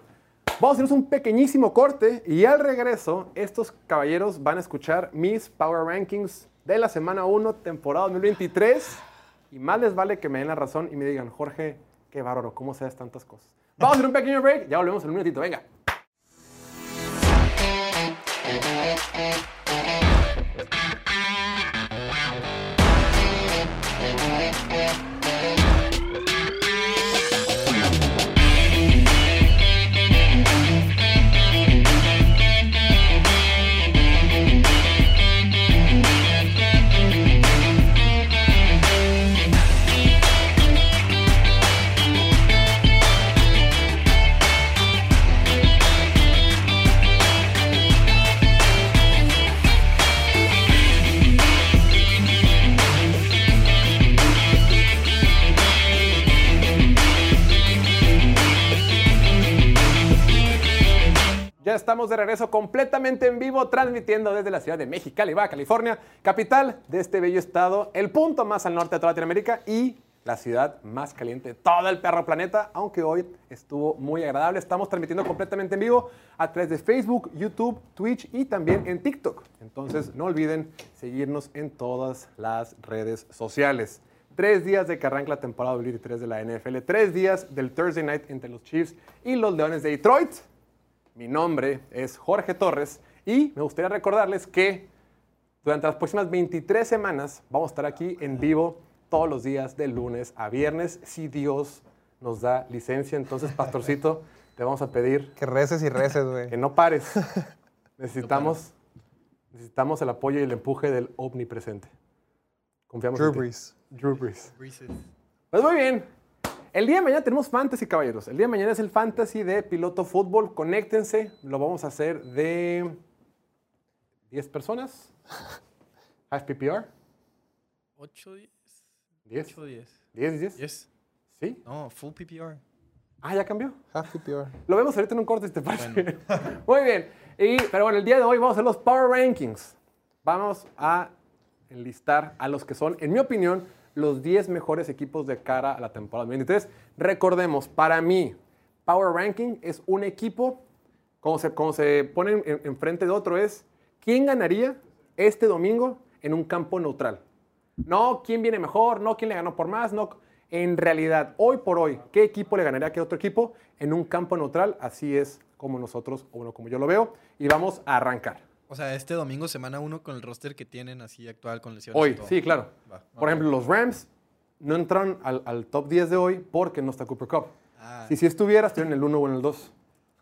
vamos a hacernos un pequeñísimo corte y al regreso estos caballeros van a escuchar mis Power Rankings de la semana 1, temporada 2023. Y más les vale que me den la razón y me digan, Jorge, qué bárbaro, ¿cómo sabes tantas cosas? Vamos a hacer un pequeño break, ya volvemos en un minutito, venga. Ya estamos de regreso completamente en vivo, transmitiendo desde la ciudad de Mexicali, Baja California, capital de este bello estado, el punto más al norte de toda Latinoamérica y la ciudad más caliente de todo el perro planeta, aunque hoy estuvo muy agradable. Estamos transmitiendo completamente en vivo a través de Facebook, YouTube, Twitch y también en TikTok. Entonces no olviden seguirnos en todas las redes sociales. Tres días de que arranca la temporada 2023 de la NFL, tres días del Thursday Night entre los Chiefs y los Leones de Detroit. Mi nombre es Jorge Torres y me gustaría recordarles que Durante las próximas 23 semanas vamos a estar aquí en vivo todos los días de lunes a viernes, si Dios nos da licencia. Entonces, [LAUGHS] pastorcito, te vamos a pedir Que reces y reces, güey. que no pares. [LAUGHS] Necesitamos, necesitamos el apoyo y el empuje del omnipresente. Confiamos Drew en ti. Brees. Drew Brees. Pues muy bien. El día de mañana tenemos fantasy, caballeros. El día de mañana es el fantasy de piloto fútbol. Conéctense. Lo vamos a hacer de 10 personas. Hash PPR. 8, 10. 10. 8, 10. 10, 10. Yes. Sí. No, full PPR. Ah, ya cambió. Half PPR. [LAUGHS] Lo vemos ahorita en un corte, si te parece. [LAUGHS] Muy bien. Y, pero bueno, el día de hoy vamos a hacer los Power Rankings. Vamos a enlistar a los que son, en mi opinión, los 10 mejores equipos de cara a la temporada 2023. Recordemos, para mí, Power Ranking es un equipo, como se, como se pone en- enfrente de otro, es quién ganaría este domingo en un campo neutral. No quién viene mejor, no quién le ganó por más, no. En realidad, hoy por hoy, ¿qué equipo le ganaría a qué otro equipo en un campo neutral? Así es como nosotros, o bueno, como yo lo veo. Y vamos a arrancar. O sea, este domingo, semana 1, con el roster que tienen así actual, con lesiones. Hoy, sí, claro. Va. Por ejemplo, los Rams no entraron al, al top 10 de hoy porque no está Cooper Cup. Ah, Si sí estuviera, estaría en el 1 o en el 2.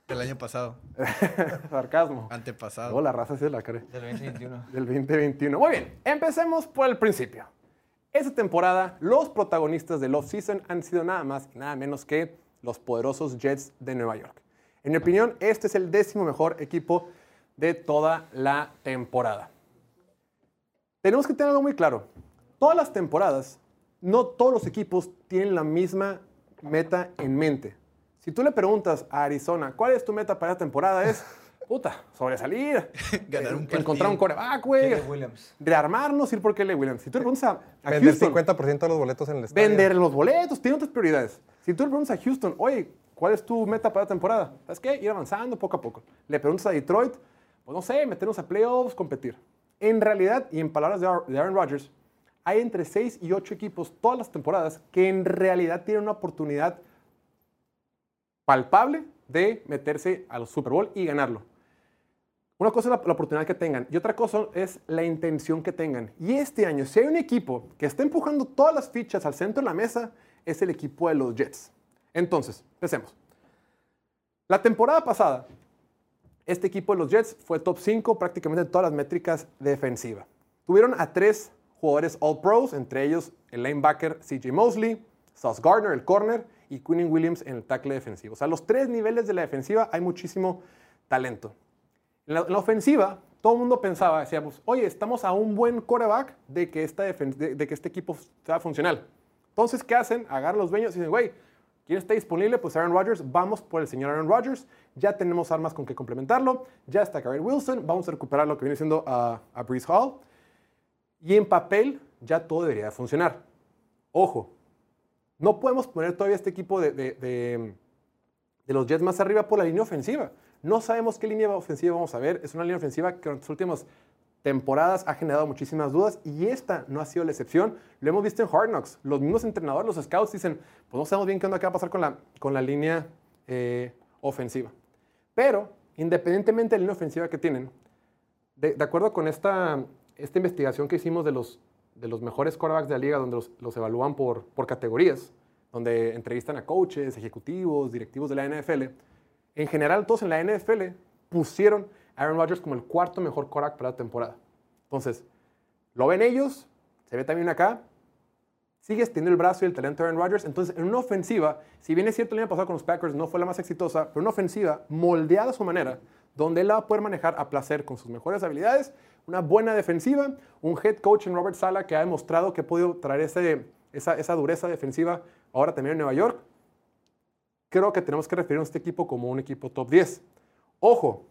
del año pasado. [LAUGHS] Sarcasmo. Antepasado. Luego la raza se la cree. Del 2021. del 2021. Muy bien, empecemos por el principio. Esta temporada, los protagonistas del off-season han sido nada más y nada menos que los poderosos Jets de Nueva York. En mi opinión, este es el décimo mejor equipo de toda la temporada. Tenemos que tener algo muy claro. Todas las temporadas, no todos los equipos tienen la misma meta en mente. Si tú le preguntas a Arizona, ¿cuál es tu meta para esta temporada? Es, [LAUGHS] puta, sobresalir, Ganar un eh, encontrar un partido. coreback, güey, rearmarnos, ir por Kelly Williams. Si tú le preguntas a, a Vender Houston, 50% de los boletos en el estadio. vender los boletos, tiene otras prioridades. Si tú le preguntas a Houston, oye, ¿cuál es tu meta para la temporada? ¿Sabes qué? Ir avanzando poco a poco. Le preguntas a Detroit, pues no sé, meternos a playoffs, competir. En realidad, y en palabras de Ar- de Aaron Rodgers, hay entre 6 y 8 equipos todas las temporadas que en realidad tienen una oportunidad palpable de meterse al Super Bowl y ganarlo. Una cosa es la, la oportunidad que tengan y otra cosa es la intención que tengan. Y este año, si hay un equipo que está empujando todas las fichas al centro de la mesa, es el equipo de los Jets. Entonces, empecemos. La temporada pasada, este equipo de los Jets fue top 5 prácticamente en todas las métricas defensiva. Tuvieron a tres jugadores All Pros, entre ellos el linebacker CJ Mosley, Sauce Gardner, el corner, y Quinn Williams en el tackle defensivo. O sea, los tres niveles de la defensiva hay muchísimo talento. En la, en la ofensiva, todo el mundo pensaba, decíamos, oye, estamos a un buen quarterback de que, de, de que este equipo sea funcional. Entonces, ¿qué hacen? Agarran los dueños y dicen, güey, ¿quién está disponible? Pues Aaron Rodgers, vamos por el señor Aaron Rodgers, ya tenemos armas con que complementarlo, ya está Garrett Wilson, vamos a recuperar lo que viene siendo a, a Brees Hall, y en papel ya todo debería de funcionar. Ojo, no podemos poner todavía este equipo de, de- de- los Jets más arriba por la línea ofensiva. No sabemos qué línea ofensiva vamos a ver. Es una línea ofensiva que en las últimas temporadas ha generado muchísimas dudas y esta no ha sido la excepción. Lo hemos visto en Hard Knocks. Los mismos entrenadores, los scouts dicen, pues no sabemos bien qué onda qué va a pasar con la, con la línea eh, ofensiva. Pero, independientemente de la línea ofensiva que tienen, de, de acuerdo con esta, esta investigación que hicimos de los, de los mejores quarterbacks de la liga, donde los, los evalúan por, por categorías, donde entrevistan a coaches, ejecutivos, directivos de la NFL, en general todos en la NFL pusieron Aaron Rodgers como el cuarto mejor quarterback para la temporada. Entonces, lo ven ellos, se ve también acá, sigues teniendo el brazo y el talento de Aaron Rodgers. Entonces, en una ofensiva, si bien es cierto el año pasado con los Packers no fue la más exitosa, pero una ofensiva moldeada a su manera, donde él la va a poder manejar a placer con sus mejores habilidades, una buena defensiva, un head coach en Robert Sala que ha demostrado que ha podido traer esa, esa dureza defensiva ahora también en Nueva York. Creo que tenemos que referirnos a este equipo como un equipo top 10. Ojo,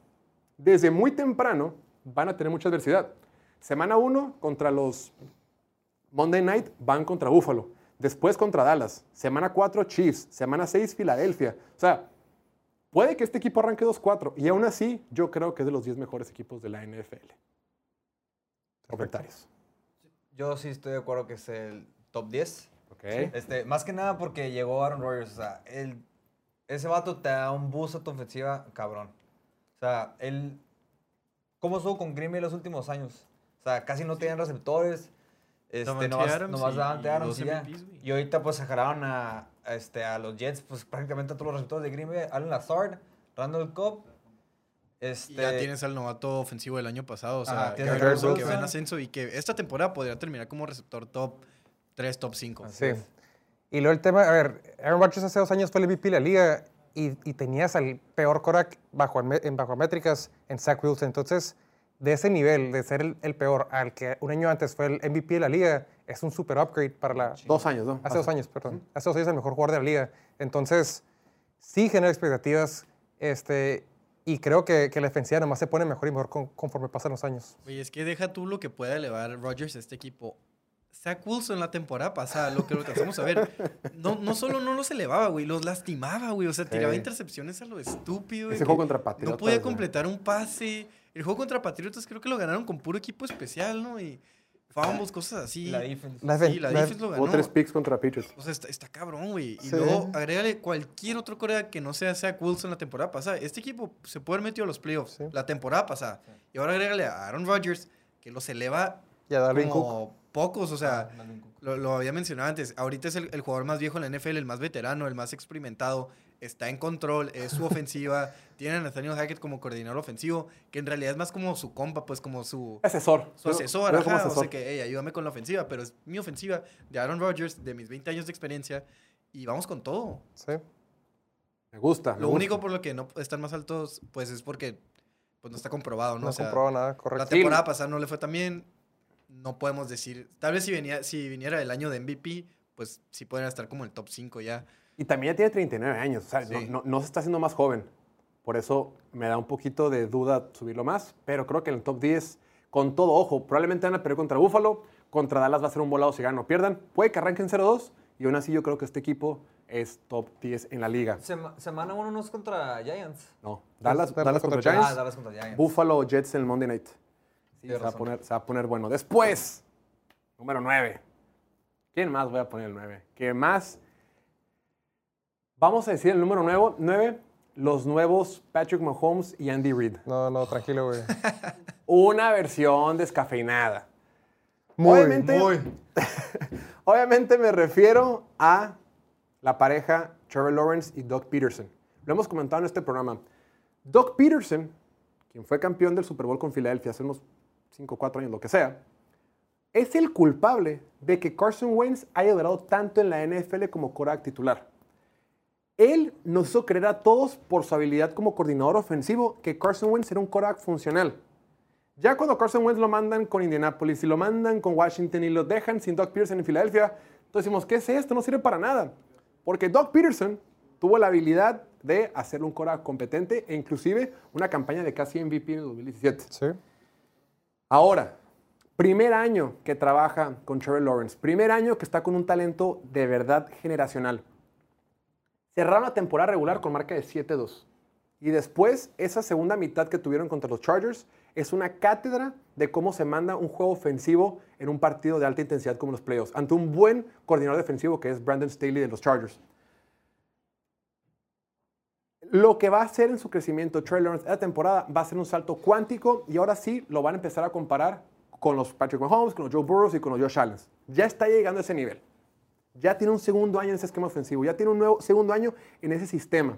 desde muy temprano van a tener mucha adversidad. Semana 1 contra los Monday Night van contra Buffalo. Después contra Dallas. Semana 4 Chiefs. Semana 6 Filadelfia. O sea, puede que este equipo arranque 2-4. Y aún así, yo creo que es de los 10 mejores equipos de la NFL. Comentarios. Yo sí estoy de acuerdo que es el top 10. Ok. Este, más que nada porque llegó Aaron Rodgers. O sea, él, ese vato te da un boost a tu ofensiva, cabrón. O sea, él. ¿Cómo estuvo con Green Bay los últimos años? O sea, casi no tenían receptores. Este, nomás, Adams nomás y- Davante y Adams y ya. Y ahorita pues sacaron a, a, este, a los Jets, pues prácticamente a todos los receptores de Green Bay. Alan Lazard, Randall Cobb. Este, Y ya tienes al novato ofensivo del año pasado, o sea, Ajá, Garrett Wilson, que va en ascenso y que esta temporada podría terminar como receptor top 3, top 5. Sí. Y luego el tema, a ver, Aaron Rodgers hace dos años fue el MVP de la liga y, y tenías al peor Korak bajo, en bajo métricas en Zach Wilson. Entonces, de ese nivel, de ser el, el peor al que un año antes fue el MVP de la liga, es un super upgrade para la... Dos años, ¿no? Hace dos años, perdón. Hace dos años el mejor jugador de la liga. Entonces, sí genera expectativas este, y creo que, que la defensiva nomás se pone mejor y mejor con- conforme pasan los años. Oye, es que deja tú lo que pueda elevar Rodgers a este equipo. Zach Wilson la temporada pasada, lo que lo alcanzamos a ver, no, no solo no los elevaba, güey, los lastimaba, güey. O sea, tiraba Sí. intercepciones a lo estúpido. güey, Ese juego contra Patriotas, No podía güey. completar un pase. El juego contra Patriotas creo que lo ganaron con puro equipo especial, ¿no? Y fumbles, cosas así. la defense. La, Sí, la la- defense lo ganó. Hubo tres picks contra Patriots. O sea, está, está cabrón, güey. Y Sí. luego agrégale cualquier otro corea que no sea Zach Wilson la temporada pasada. Este equipo se puede haber metido a los playoffs Sí. la temporada pasada. Y ahora agrégale a Aaron Rodgers, que los eleva y a Dalvin Cook. Pocos. O sea, lo, lo había mencionado antes. Ahorita es el, el jugador más viejo en la NFL, el más veterano, el más experimentado. Está en control, es su [LAUGHS] ofensiva. Tiene a Nathaniel Hackett como coordinador ofensivo, que en realidad es más como su compa, pues como su, Asesor. su asesor, ajá, o asesor. sea que, hey, ayúdame con la ofensiva, pero es mi ofensiva de Aaron Rodgers, de mis 20 años de experiencia, y vamos con todo. Sí. Me gusta. me Lo gusta. único por lo que no están más altos, pues es porque pues, no está comprobado, ¿no? No, O sea, comprobó nada, la correcto. temporada pasada no le fue tan bien, no podemos decir, tal vez si, venía, si viniera el año de MVP, pues sí podrían estar como el top 5 ya. Y también ya tiene 39 años, o sea, Sí. no, no- no se está haciendo más joven. Por eso me da un poquito de duda subirlo más, pero creo que en el top 10, con todo ojo, probablemente van a perder contra Buffalo, contra Dallas va a ser un volado si ganan o pierdan. Puede que arranquen 0-2 y aún así yo creo que este equipo es top 10 en la liga. Sema- semana 1 no es contra Giants. No, Dallas, Dallas Dallas contra contra Ah, Giants, Dallas contra Giants. Buffalo Jets en el Monday Night. Sí, se, va a poner, se va a poner bueno. Después, número 9. ¿Quién más voy a poner el 9? ¿Qué más? Vamos a decir el número 9, los nuevos Patrick Mahomes y Andy Reid. No, no, tranquilo, güey. [LAUGHS] Una versión descafeinada. Muy, obviamente, [LAUGHS] obviamente me refiero a la pareja Trevor Lawrence y Doug Peterson. Lo hemos comentado en este programa. Doug Peterson, quien fue campeón del Super Bowl con Filadelfia hace unos 5 o 4 años, lo que sea, es el culpable de que Carson Wentz haya durado tanto en la NFL como quarterback titular. Él nos hizo creer a todos por su habilidad como coordinador ofensivo que Carson Wentz era un quarterback funcional. Ya cuando Carson Wentz lo mandan con Indianapolis y lo mandan con Washington y lo dejan sin Doug Peterson en Filadelfia, entonces decimos, ¿qué es esto? No sirve para nada. Porque Doug Peterson tuvo la habilidad de hacer un quarterback competente e inclusive una campaña de casi MVP en el 2017. Sí. Ahora, primer año que trabaja con Trevor Lawrence, primer año que está con un talento de verdad generacional. Cerraron la temporada regular con marca de 7-2. Y después, esa segunda mitad que tuvieron contra los Chargers es una cátedra de cómo se manda un juego ofensivo en un partido de alta intensidad como los playoffs, ante un buen coordinador defensivo que es Brandon Staley de los Chargers. Lo que va a hacer en su crecimiento Trey Lawrence esta temporada va a ser un salto cuántico y ahora sí lo van a empezar a comparar con los Patrick Mahomes, con los Joe Burrows y con los Josh Allen. Ya está llegando a ese nivel. Ya tiene un segundo año en ese esquema ofensivo, ya tiene un nuevo segundo año en ese sistema.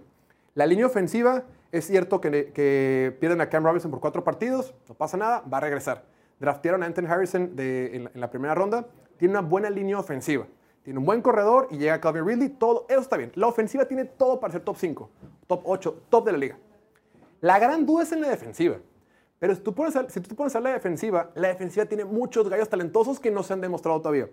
La línea ofensiva, es cierto que, pierden a Cam Robinson por cuatro partidos, no pasa nada, va a regresar. Draftearon a Anthony Harrison de- en, la, en la primera ronda, tiene una buena línea ofensiva. Tiene un buen corredor y llega Calvin Ridley, todo, eso está bien. La ofensiva tiene todo para ser top 5, top 8, top de la liga. La gran duda es en la defensiva. Pero si tú pones a, si tú pones a la defensiva, la defensiva tiene muchos gallos talentosos que no se han demostrado todavía.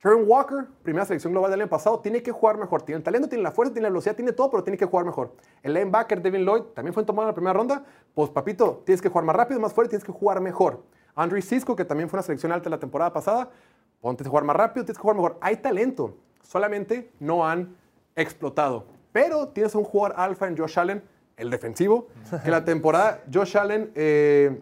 Trevor Walker, primera selección global del año pasado, tiene que jugar mejor. Tiene el talento, tiene la fuerza, tiene la velocidad, tiene todo, pero tiene que jugar mejor. El linebacker Devin Lloyd también fue tomado en la primera ronda. Pues, papito, tienes que jugar más rápido, más fuerte, tienes que jugar mejor. Andrew Cisco, que también fue una selección alta la temporada pasada, ponte a jugar más rápido, tienes que jugar mejor. Hay talento, solamente no han explotado. Pero tienes un jugador alfa en Josh Allen, el defensivo, que la [LAUGHS] temporada Josh Allen eh,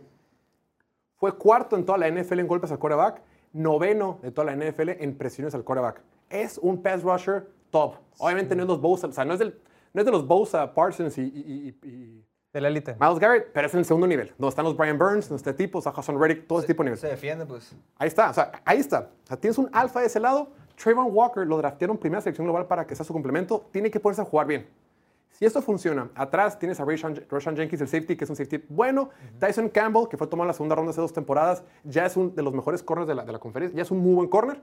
fue cuarto en toda la NFL en golpes al quarterback, noveno de toda la NFL en presiones al quarterback. Es un pass rusher top. Obviamente no es los Bosa, o sea, no es, del- no es de los Bosa, Parsons y, y- y- y De la élite. Miles Garrett, pero es en el segundo nivel, donde están los Brian Burns, donde este tipo, o sea, Hassan Reddick, todo ese tipo de nivel. Se defiende, pues. Ahí está, o sea, ahí está. O sea, tienes un alfa de ese lado. Trayvon Walker lo draftearon primera selección global para que sea su complemento. Tiene que ponerse a jugar bien. Si esto funciona, atrás tienes a Rashan Jenkins, el safety, que es un safety bueno. Tyson Campbell, que fue tomado en la segunda ronda hace dos temporadas, ya es uno de los mejores corners de la, de la conferencia. Ya es un muy buen corner.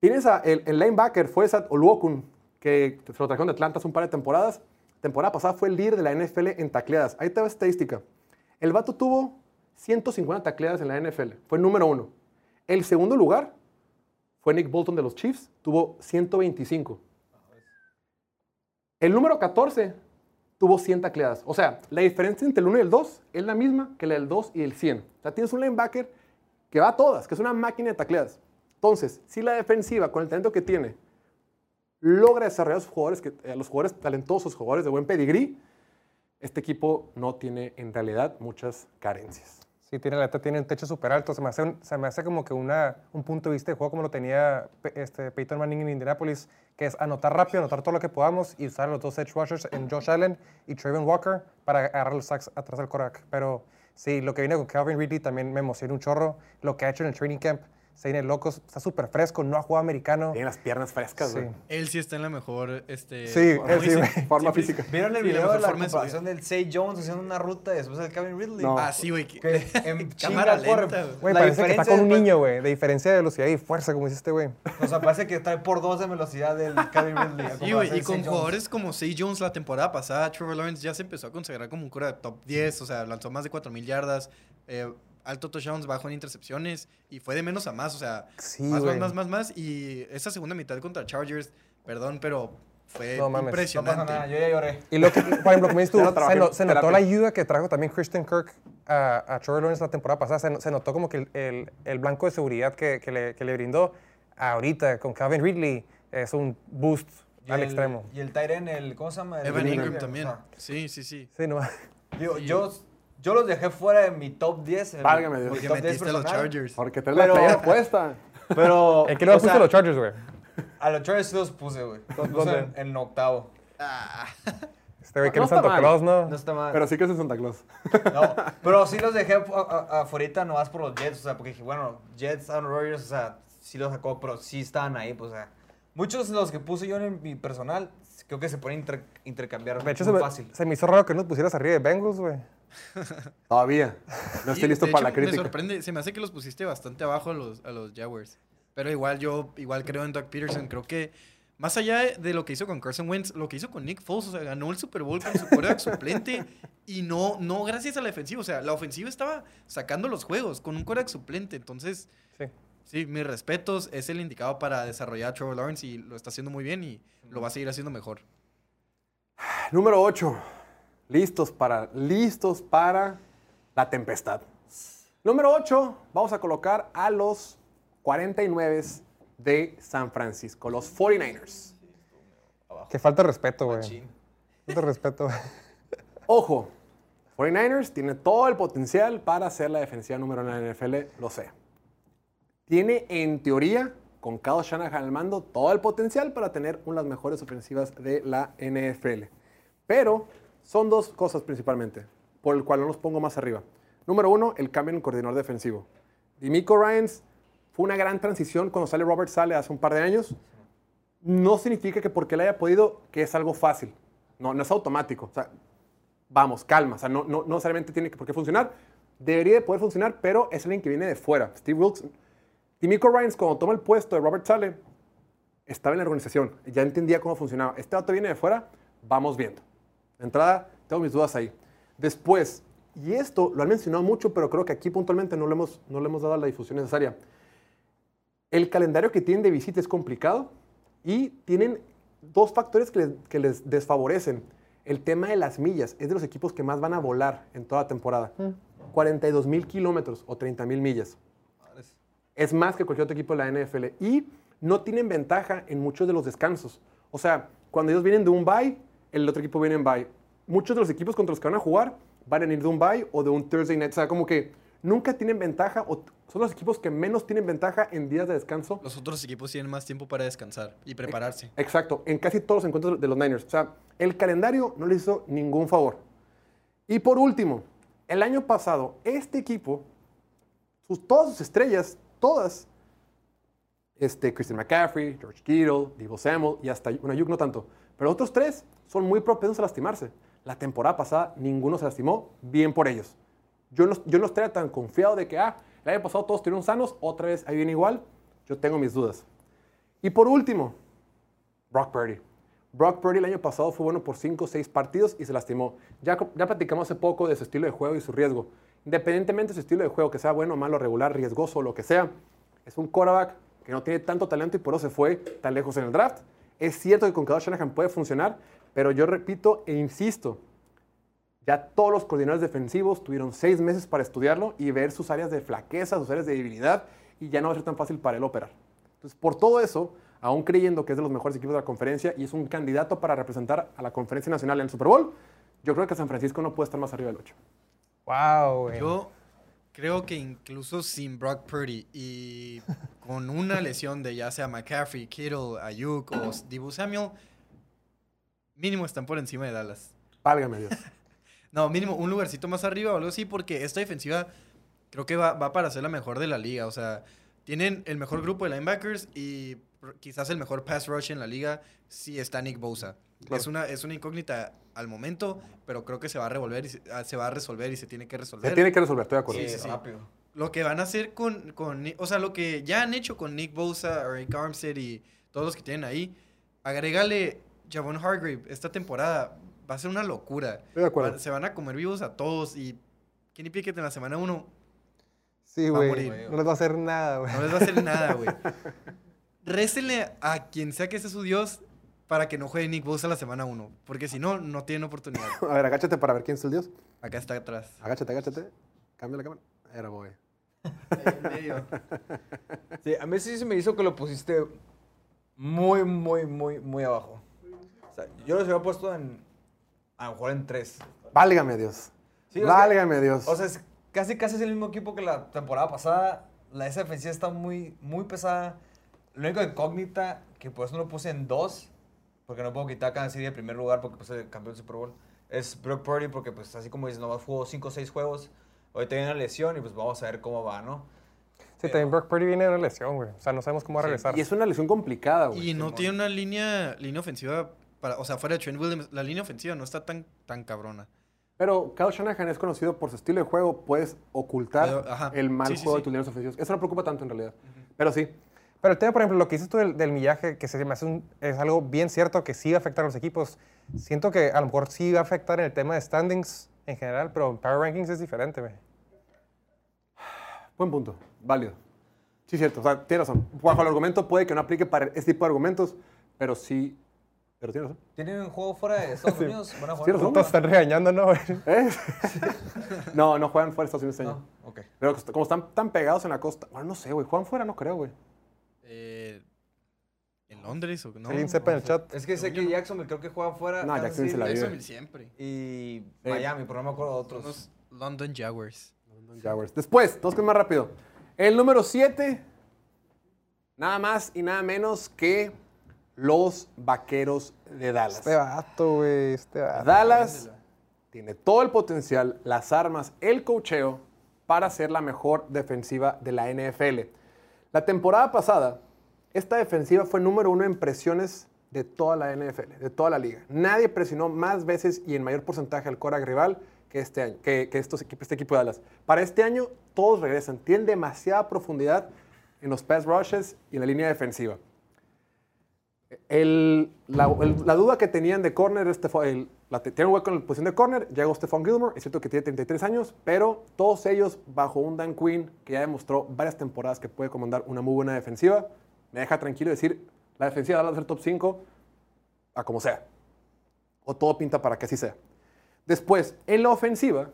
Tienes a el, el linebacker, fue Sat Oluokun, que se lo trajeron de Atlanta hace un par de temporadas. Temporada pasada fue el líder de la NFL en tacleadas. Ahí te va estadística. El vato tuvo 150 tacleadas en la NFL. Fue el número uno. El segundo lugar fue Nick Bolton de los Chiefs. Tuvo 125. El número 14 tuvo 100 tacleadas. O sea, la diferencia entre el 1 y el 2 es la misma que la del 2 y el 100. O sea, tienes un linebacker que va a todas, que es una máquina de tacleadas. Entonces, si la defensiva, con el talento que tiene, logra desarrollar a sus jugadores, que, a los jugadores talentosos, jugadores de buen pedigrí, este equipo no tiene en realidad muchas carencias. Sí, tiene, la tiene un techo súper alto. Se me, hace se me hace como que una, un punto de vista de juego como lo tenía este, Peyton Manning en Indianapolis, que es anotar rápido, anotar todo lo que podamos y usar los dos edge rushers en Josh Allen y Trayvon Walker para agarrar los sacks atrás del coreback. Pero sí, lo que viene con Calvin Ridley también me emociona un chorro. Lo que ha hecho en el training camp, se viene locos, está súper fresco, no ha jugado americano. Tiene las piernas frescas, Sí. güey. Él sí está en la mejor. Este. Forma física. ¿Vieron el video de la comparación del Say Jones haciendo una ruta después del Calvin Ridley? No. Ah, sí, güey. [LAUGHS] en Cámara lenta, güey. Parece que está con un niño, güey, de diferencia de velocidad y fuerza, como dice este güey. O sea, parece que trae por dos de velocidad del Calvin Ridley. Sí, güey, y con jugadores como Say Jones la temporada pasada, Trevor Lawrence ya se empezó a consagrar como un cura de top 10, o sea, lanzó más de 4.000 yardas, eh, alto touchdowns, bajo en intercepciones, y fue de menos a más, o sea, Sí, más, más, más, más, más, y esa segunda mitad contra Chargers, perdón, pero fue No mames. No impresionante. pasa nada, yo ya lloré. Y lo que, por ejemplo, como dices tú, se, trabajé no- se notó la ayuda que trajo también Christian Kirk a, a Trevor Lawrence la temporada pasada. Se, no- se notó como que el, el- el blanco de seguridad que, que le, que le brindó ahorita con Calvin Ridley es un boost Y al el- extremo. Y el Tyren, el, ¿cómo se llama? El Evan Ingram, Ingram también, ajá. sí, sí, sí. Sí, no, Digo, yo, yo los dejé fuera de mi top 10. en Válgame mi Dios. Porque top 10 metiste a los personal, Chargers. Porque traes la Pero- playera puesta. [LAUGHS] Pero. el que no o sea, los Chargers, güey. A los Chargers sí los puse, güey. Los puse ¿Dónde? en, en octavo. Este güey que No es está Santa mal. Claus, ¿no? No está mal. Pero sí que es en Santa Claus. No, [LAUGHS] pero sí los dejé a- a- afuera nomás por los Jets, o sea, porque dije, bueno, Jets, Aaron Rodgers, o sea, sí los sacó, pero sí estaban ahí, pues, o sea. Muchos de los que puse yo en mi personal, creo que se pueden inter- intercambiar De hecho, muy se me, fácil. se me hizo raro que no los pusieras arriba de Bengals, güey. [LAUGHS] Todavía. No estoy listo de para la hecho, Me crítica. sorprende, se me hace que los pusiste bastante abajo a los, a los Jaguars. Pero igual yo igual creo en Doug Peterson. Creo que más allá de lo que hizo con Carson Wentz, lo que hizo con Nick Foles, o sea, ganó el Super Bowl con su quarterback [LAUGHS] suplente y no, no gracias a la defensiva. O sea, la ofensiva estaba sacando los juegos con un quarterback suplente. Entonces, Sí. sí, mis respetos. Es el indicado para desarrollar a Trevor Lawrence y lo está haciendo muy bien y lo va a seguir haciendo mejor. Número 8. Listos para, listos para la tempestad. Número 8. Vamos a colocar a los 49 de San Francisco, los 49ers. Que falta de respeto, güey. Falta de respeto. Ojo, 49ers tiene todo el potencial para ser la defensiva número uno en la NFL, lo sé. Tiene, en teoría, con Kyle Shanahan al mando, todo el potencial para tener una de las mejores ofensivas de la NFL. Pero son dos cosas principalmente, por el cual no los pongo más arriba. Número uno, el cambio en el coordinador defensivo. Dimico Ryans fue una gran transición cuando sale Robert Sale hace un par de años. No significa que porque él haya podido, que es algo fácil. No, no es automático. O sea, vamos, calma. O sea, no, no, no necesariamente tiene por qué funcionar. Debería de poder funcionar, pero es alguien que viene de fuera. Steve Wilkes. Dimico Ryans, cuando toma el puesto de Robert Sale, estaba en la organización. Ya entendía cómo funcionaba. Este dato viene de fuera, vamos viendo. De entrada, tengo mis dudas ahí. Después, y esto lo han mencionado mucho, pero creo que aquí puntualmente no le hemos, no le hemos dado la difusión necesaria. El calendario que tienen de visita es complicado y tienen dos factores que les, que les desfavorecen. El tema de las millas es de los equipos que más van a volar en toda la temporada. 42 mil kilómetros o 30 mil millas. Es más que cualquier otro equipo de la NFL. Y no tienen ventaja en muchos de los descansos. O sea, cuando ellos vienen de un bye, el otro equipo viene en bye. Muchos de los equipos contra los que van a jugar van a venir de un bye o de un Thursday night. O sea, como que nunca tienen ventaja o son los equipos que menos tienen ventaja en días de descanso. Los otros equipos tienen más tiempo para descansar y prepararse. Exacto, en casi todos los encuentros de los Niners. O sea, el calendario no les hizo ningún favor. Y por último, el año pasado, este equipo, sus, todas sus estrellas, todas, este, Christian McCaffrey, George Kittle, Divo Samuel y hasta una Ayuk no tanto, pero otros tres son muy propensos a lastimarse. La temporada pasada ninguno se lastimó, bien por ellos. Yo no, yo no estaría tan confiado de que, ah, el año pasado todos estuvieron sanos, otra vez ahí viene igual. Yo tengo mis dudas. Y por último, Brock Purdy. Brock Purdy el año pasado fue bueno por 5 o 6 partidos y se lastimó. Ya, ya platicamos hace poco de su estilo de juego y su riesgo. Independientemente de su estilo de juego, que sea bueno, malo, regular, riesgoso lo que sea, es un quarterback que no tiene tanto talento y por eso se fue tan lejos en el draft. Es cierto que con Kyle Shanahan puede funcionar, pero yo repito e insisto, ya todos los coordinadores defensivos tuvieron seis meses para estudiarlo y ver sus áreas de flaqueza, sus áreas de debilidad, y ya no va a ser tan fácil para él operar. Entonces, por todo eso, aún creyendo que es de los mejores equipos de la conferencia y es un candidato para representar a la conferencia nacional en el Super Bowl, yo creo que San Francisco no puede estar más arriba del 8. Wow, güey. Yo creo que incluso sin Brock Purdy y [LAUGHS] con una lesión de ya sea McCaffrey, Kittle, Ayuk o Dibu Samuel, mínimo están por encima de Dallas. Válgame Dios. [LAUGHS] No, mínimo un lugarcito más arriba o algo así, porque esta defensiva creo que va, va para ser la mejor de la liga. O sea, tienen el mejor grupo de linebackers y quizás el mejor pass rush en la liga si está Nick Bosa. Claro. Es, una, es una incógnita al momento, pero creo que se va a revolver y se, ah, se va a resolver y se tiene que resolver. Se tiene que resolver, estoy de acuerdo. Sí, sí, sí. rápido. Lo que van a hacer con, con o sea, lo que ya han hecho con Nick Bosa, Eric Armstead y todos los que tienen ahí, agrégale Javon Hargrave esta temporada, va a ser una locura. Estoy de acuerdo. Va- Se van a comer vivos a todos y Kenny Pickett en la semana 1 Sí, Va a güey. morir. No les va a hacer nada, güey. no les va a hacer nada, [LAUGHS] güey. Récenle a quien sea que sea su Dios para que no juegue Nick Bosa la semana 1, porque si no, no tienen oportunidad. [LAUGHS] A ver, agáchate para ver quién es el Dios. Acá está atrás. Agáchate, agáchate. Cambia la cámara. Era [LAUGHS] medio. [LAUGHS] Sí, a mí sí se me hizo que lo pusiste muy, muy, muy, muy abajo. O sea, yo los había puesto en, a lo mejor en tres. Válgame Dios. Sí, sea, Válgame Dios. O sea, es casi, casi es el mismo equipo que la temporada pasada. La esa defensiva está muy, muy pesada. Lo único incógnita, que por eso no lo puse en dos, porque no puedo quitar a Kansas City de primer lugar porque pues el campeón del Super Bowl, es Brock Purdy, porque pues así como dices, nomás jugó 5 o 6 juegos. Ahorita viene una lesión y pues vamos a ver cómo va, ¿no? Sí, también Brock Purdy viene de una lesión, güey. O sea, no sabemos cómo va a regresar. y es una lesión complicada, güey. Y no tiene una línea, línea ofensiva, para, o sea, fuera de Trent Williams, la línea ofensiva no está tan, tan cabrona. Pero Kyle Shanahan es conocido por su estilo de juego. Puedes ocultar Pero, el mal Sí, sí, juego sí. de tus líneas ofensivas. Eso no preocupa tanto en realidad. Pero sí. Pero el tema, por ejemplo, lo que dices tú del, del millaje, que se me hace un- es algo bien cierto que sí va a afectar a los equipos. Siento que a lo mejor sí va a afectar en el tema de standings en general, pero en Power Rankings es diferente, güey. Buen punto. Válido. Sí, cierto. O sea, tiene razón. Bajo el argumento puede que no aplique para este tipo de argumentos, pero sí. Pero tiene razón. ¿Tienen un juego fuera de Estados Unidos? ¿Van a jugar Sí. Todos están regañando, ¿no, güey? [LAUGHS] ¿Eh? [LAUGHS] no, no juegan fuera de Estados Unidos este año. No, ok. Pero como están tan pegados en la costa. Bueno, no sé, güey. Juegan fuera, no creo, güey. ¿En Londres o no? Alguien sepa en el chat. Es que sé que Jacksonville creo que juega fuera. No, Kansas Jacksonville se la vive. Jacksonville siempre. Y Miami, pero no me acuerdo de otros. los London Jaguars. Jaguars. Después, dos que más rápido. El número 7, nada más y nada menos que los vaqueros de Dallas. Este vato, güey. Este vato. Dallas tiene todo el potencial, las armas, el cocheo para ser la mejor defensiva de la NFL. La temporada pasada, esta defensiva fue número uno en presiones de toda la NFL, de toda la liga. Nadie presionó más veces y en mayor porcentaje al Cora rival que este año, que, estos equipos, este equipo de Dallas. Para este año, todos regresan. Tienen demasiada profundidad en los pass rushes y en la línea defensiva. La, duda que tenían de corner, este el, la, tiene un hueco en la posición de corner, llegó Stephon Gilmore, es cierto que tiene 33 años, pero todos ellos bajo un Dan Quinn que ya demostró varias temporadas que puede comandar una muy buena defensiva, me deja tranquilo decir, la defensiva va a ser top 5 a como sea. O todo pinta para que así sea. Después, en la ofensiva,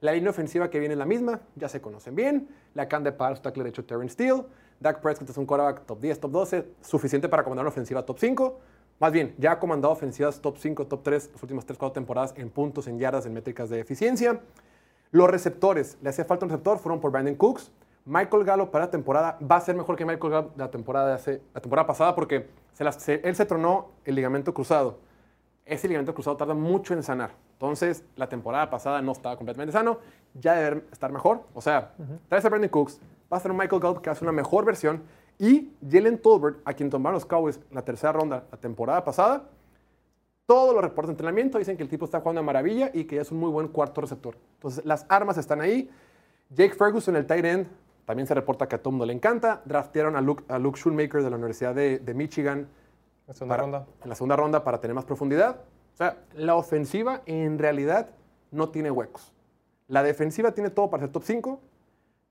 la línea ofensiva que viene es la misma, ya se conocen bien. Le acaban de pagar su tackle derecho Terrence Steele. Dak Prescott es un quarterback top 10, top 12, suficiente para comandar una ofensiva top 5. Más bien, ya ha comandado ofensivas top 5, top 3 las últimas 3, 4 temporadas en puntos, en yardas, en métricas de eficiencia. Los receptores, le hacía falta un receptor, fueron por Brandon Cooks. Michael Gallo para la temporada va a ser mejor que Michael Gallo de la temporada, de hace, la temporada pasada porque se las- se- él se tronó el ligamento cruzado. Ese ligamento cruzado tarda mucho en sanar. Entonces, la temporada pasada no estaba completamente sano, ya debe estar mejor. O sea, traes a Brandon Cooks, va a ser un Michael Gallup que hace una mejor versión, y Jalen Tolbert, a quien tomaron los Cowboys en la tercera ronda la temporada pasada, todos los reportes de entrenamiento dicen que el tipo está jugando a maravilla y que ya es un muy buen cuarto receptor. Entonces, las armas están ahí. Jake Ferguson, el tight end, también se reporta que a el mundo le encanta. Draftearon a Luke, a Luke Schoonmaker de la Universidad de, de Michigan La segunda para- ronda. en la segunda ronda para tener más profundidad. O sea, la ofensiva en realidad no tiene huecos. La defensiva tiene todo para ser top 5,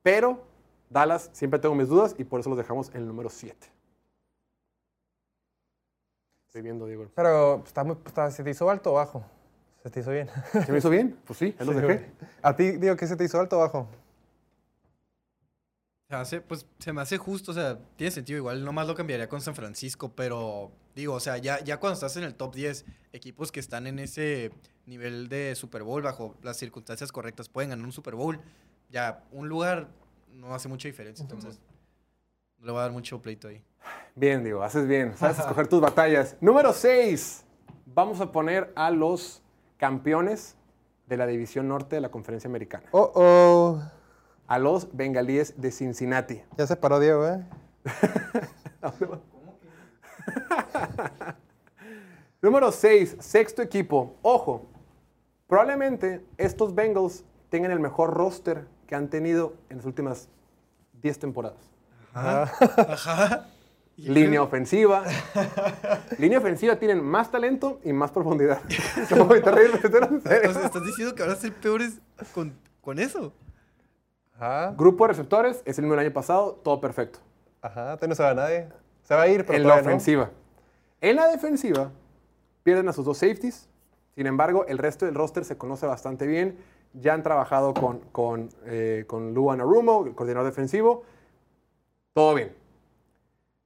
pero Dallas siempre tengo mis dudas y por eso los dejamos en el número 7. Estoy viendo, Diego. Pero está muy, está- ¿se te hizo alto o bajo? ¿Se te hizo bien? ¿Se me hizo bien? Pues sí, ahí los dejé. A ti, digo, ¿qué se te hizo alto o bajo? Se hace, pues se me hace justo, o sea, tiene sentido. Igual nomás lo cambiaría con San Francisco, pero digo, o sea, ya, ya cuando estás en el top 10, equipos que están en ese nivel de Super Bowl, bajo las circunstancias correctas, pueden ganar un Super Bowl. Ya, un lugar no hace mucha diferencia, entonces no le va a dar mucho pleito ahí. Bien, Diego, haces bien. Sabes escoger tus batallas. Número 6. Vamos a poner a los campeones de la División Norte de la Conferencia Americana. Oh, oh. A los bengalíes de Cincinnati. Ya se paró Diego, ¿eh? [LAUGHS] [LAUGHS] Número 6, sexto equipo. Ojo, probablemente estos Bengals tengan el mejor roster que han tenido en las últimas 10 temporadas. Ajá. Y- [LAUGHS] Línea ofensiva. Línea ofensiva tienen más talento y más profundidad. Entonces, ¿estás diciendo que van a ser peores con, con eso? Ajá. Grupo de receptores es el mismo del año pasado, todo perfecto. Ajá, todavía no se va nadie. Se va a ir, pero en la no. ofensiva. En la defensiva, pierden a sus dos safeties. Sin embargo, el resto del roster se conoce bastante bien. Ya han trabajado con, con, eh, con Lou Anarumo, el coordinador defensivo. Todo bien.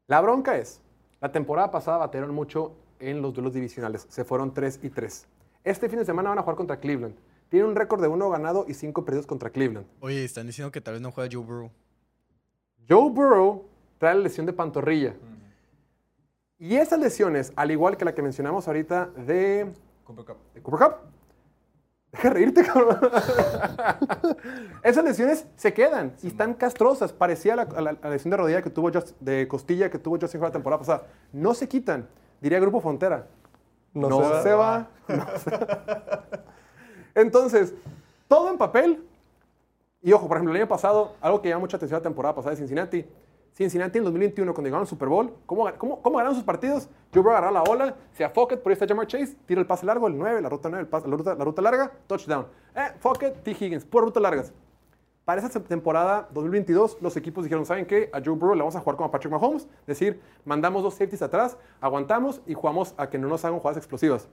La bronca es, la temporada pasada batearon mucho en los duelos divisionales. Se fueron 3 y 3. Este fin de semana van a jugar contra Cleveland. Tienen un récord de uno ganado y cinco perdidos contra Cleveland. Oye, están diciendo que tal vez no juega Joe Burrow. Joe Burrow trae la lesión de pantorrilla. Y esas lesiones, al igual que la que mencionamos ahorita de, Cooper Cup. de Cooper Cup, deja de reírte, cabrón. [LAUGHS] esas lesiones se quedan y están castrosas. Parecía la, lesión de rodilla que tuvo Just- de costilla que tuvo Justin Herbert la temporada pasada. No se quitan, diría Grupo Frontera. No No, se va. se va. [LAUGHS] no se- Entonces, todo en papel. Y ojo, por ejemplo, el año pasado, algo que llama mucha atención la temporada pasada de Cincinnati. Cincinnati en 2021, cuando llegaron al Super Bowl, ¿cómo, cómo, cómo ganaron sus partidos? Joe Burrow agarra la ola, se afoca, por ahí está Jamar Chase, tira el pase largo, el 9, la ruta 9, el pase- la, ruta, la ruta larga, touchdown. Eh, Focket, T. Higgins, puras rutas largas. Para esa temporada 2022, los equipos dijeron, ¿saben qué? A Joe Burrow le vamos a jugar como a Patrick Mahomes. Es decir, mandamos dos safeties atrás, aguantamos y jugamos a que no nos hagan jugadas explosivas.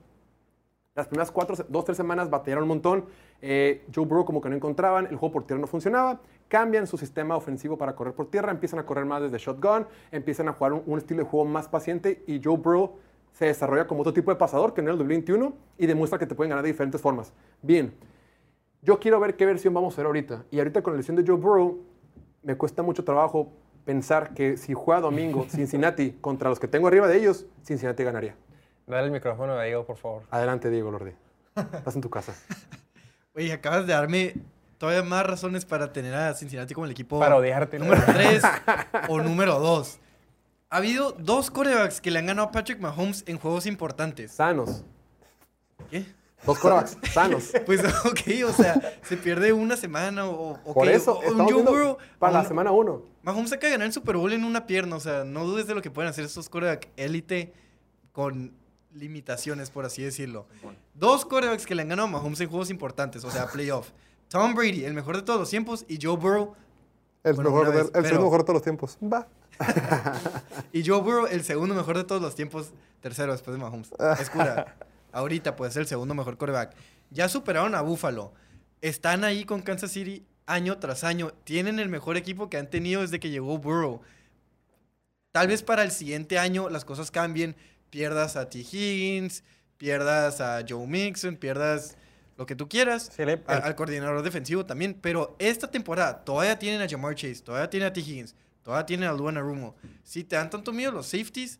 Las primeras cuatro, dos, tres semanas batallaron un montón. Eh, Joe Burrow como que no encontraban, el juego por tierra no funcionaba. Cambian su sistema ofensivo para correr por tierra, empiezan a correr más desde shotgun, empiezan a jugar un, un estilo de juego más paciente y Joe Burrow se desarrolla como otro tipo de pasador que no era el 2021 y demuestra que te pueden ganar de diferentes formas. Bien, yo quiero ver qué versión vamos a ver ahorita. Y ahorita con la lesión de Joe Burrow, me cuesta mucho trabajo pensar que si juega domingo [LAUGHS] Cincinnati contra los que tengo arriba de ellos, Cincinnati ganaría. Dale el micrófono a Diego, por favor. Adelante, Diego Lordi. Estás en tu casa. [LAUGHS] Oye, acabas de darme todavía más razones para tener a Cincinnati como el equipo Para odiarte. ¿no? número 3 [LAUGHS] o número 2. Ha habido dos corebacks que le han ganado a Patrick Mahomes en juegos importantes. Sanos. ¿Qué? Dos quarterbacks [LAUGHS] sanos. Pues, ok, o sea, se pierde una semana o... ok, Por eso, o- estamos Joe para la un- semana uno. Mahomes acaba de ganar el Super Bowl en una pierna, o sea, no dudes de lo que pueden hacer estos coreback élite con limitaciones, por así decirlo. Dos corebacks que le han ganado a Mahomes en juegos importantes, o sea, [LAUGHS] playoff. Tom Brady, el mejor de todos los tiempos, y Joe Burrow, El, Bueno, mejor, vez, el pero- segundo mejor de todos los tiempos. Va. [LAUGHS] y Joe Burrow, el segundo mejor de todos los tiempos, tercero después de Mahomes. Es cura. [LAUGHS] Ahorita puede ser el segundo mejor coreback. Ya superaron a Buffalo. Están ahí con Kansas City año tras año. Tienen el mejor equipo que han tenido desde que llegó Burrow. Tal vez para el siguiente año las cosas cambien. Pierdas a T. Higgins, pierdas a Joe Mixon, pierdas lo que tú quieras. Sí, a- al coordinador defensivo también. Pero esta temporada todavía tienen a Jamar Chase, todavía tienen a T. Higgins, todavía tienen a Luana Rumo. Si te dan tanto miedo los safeties,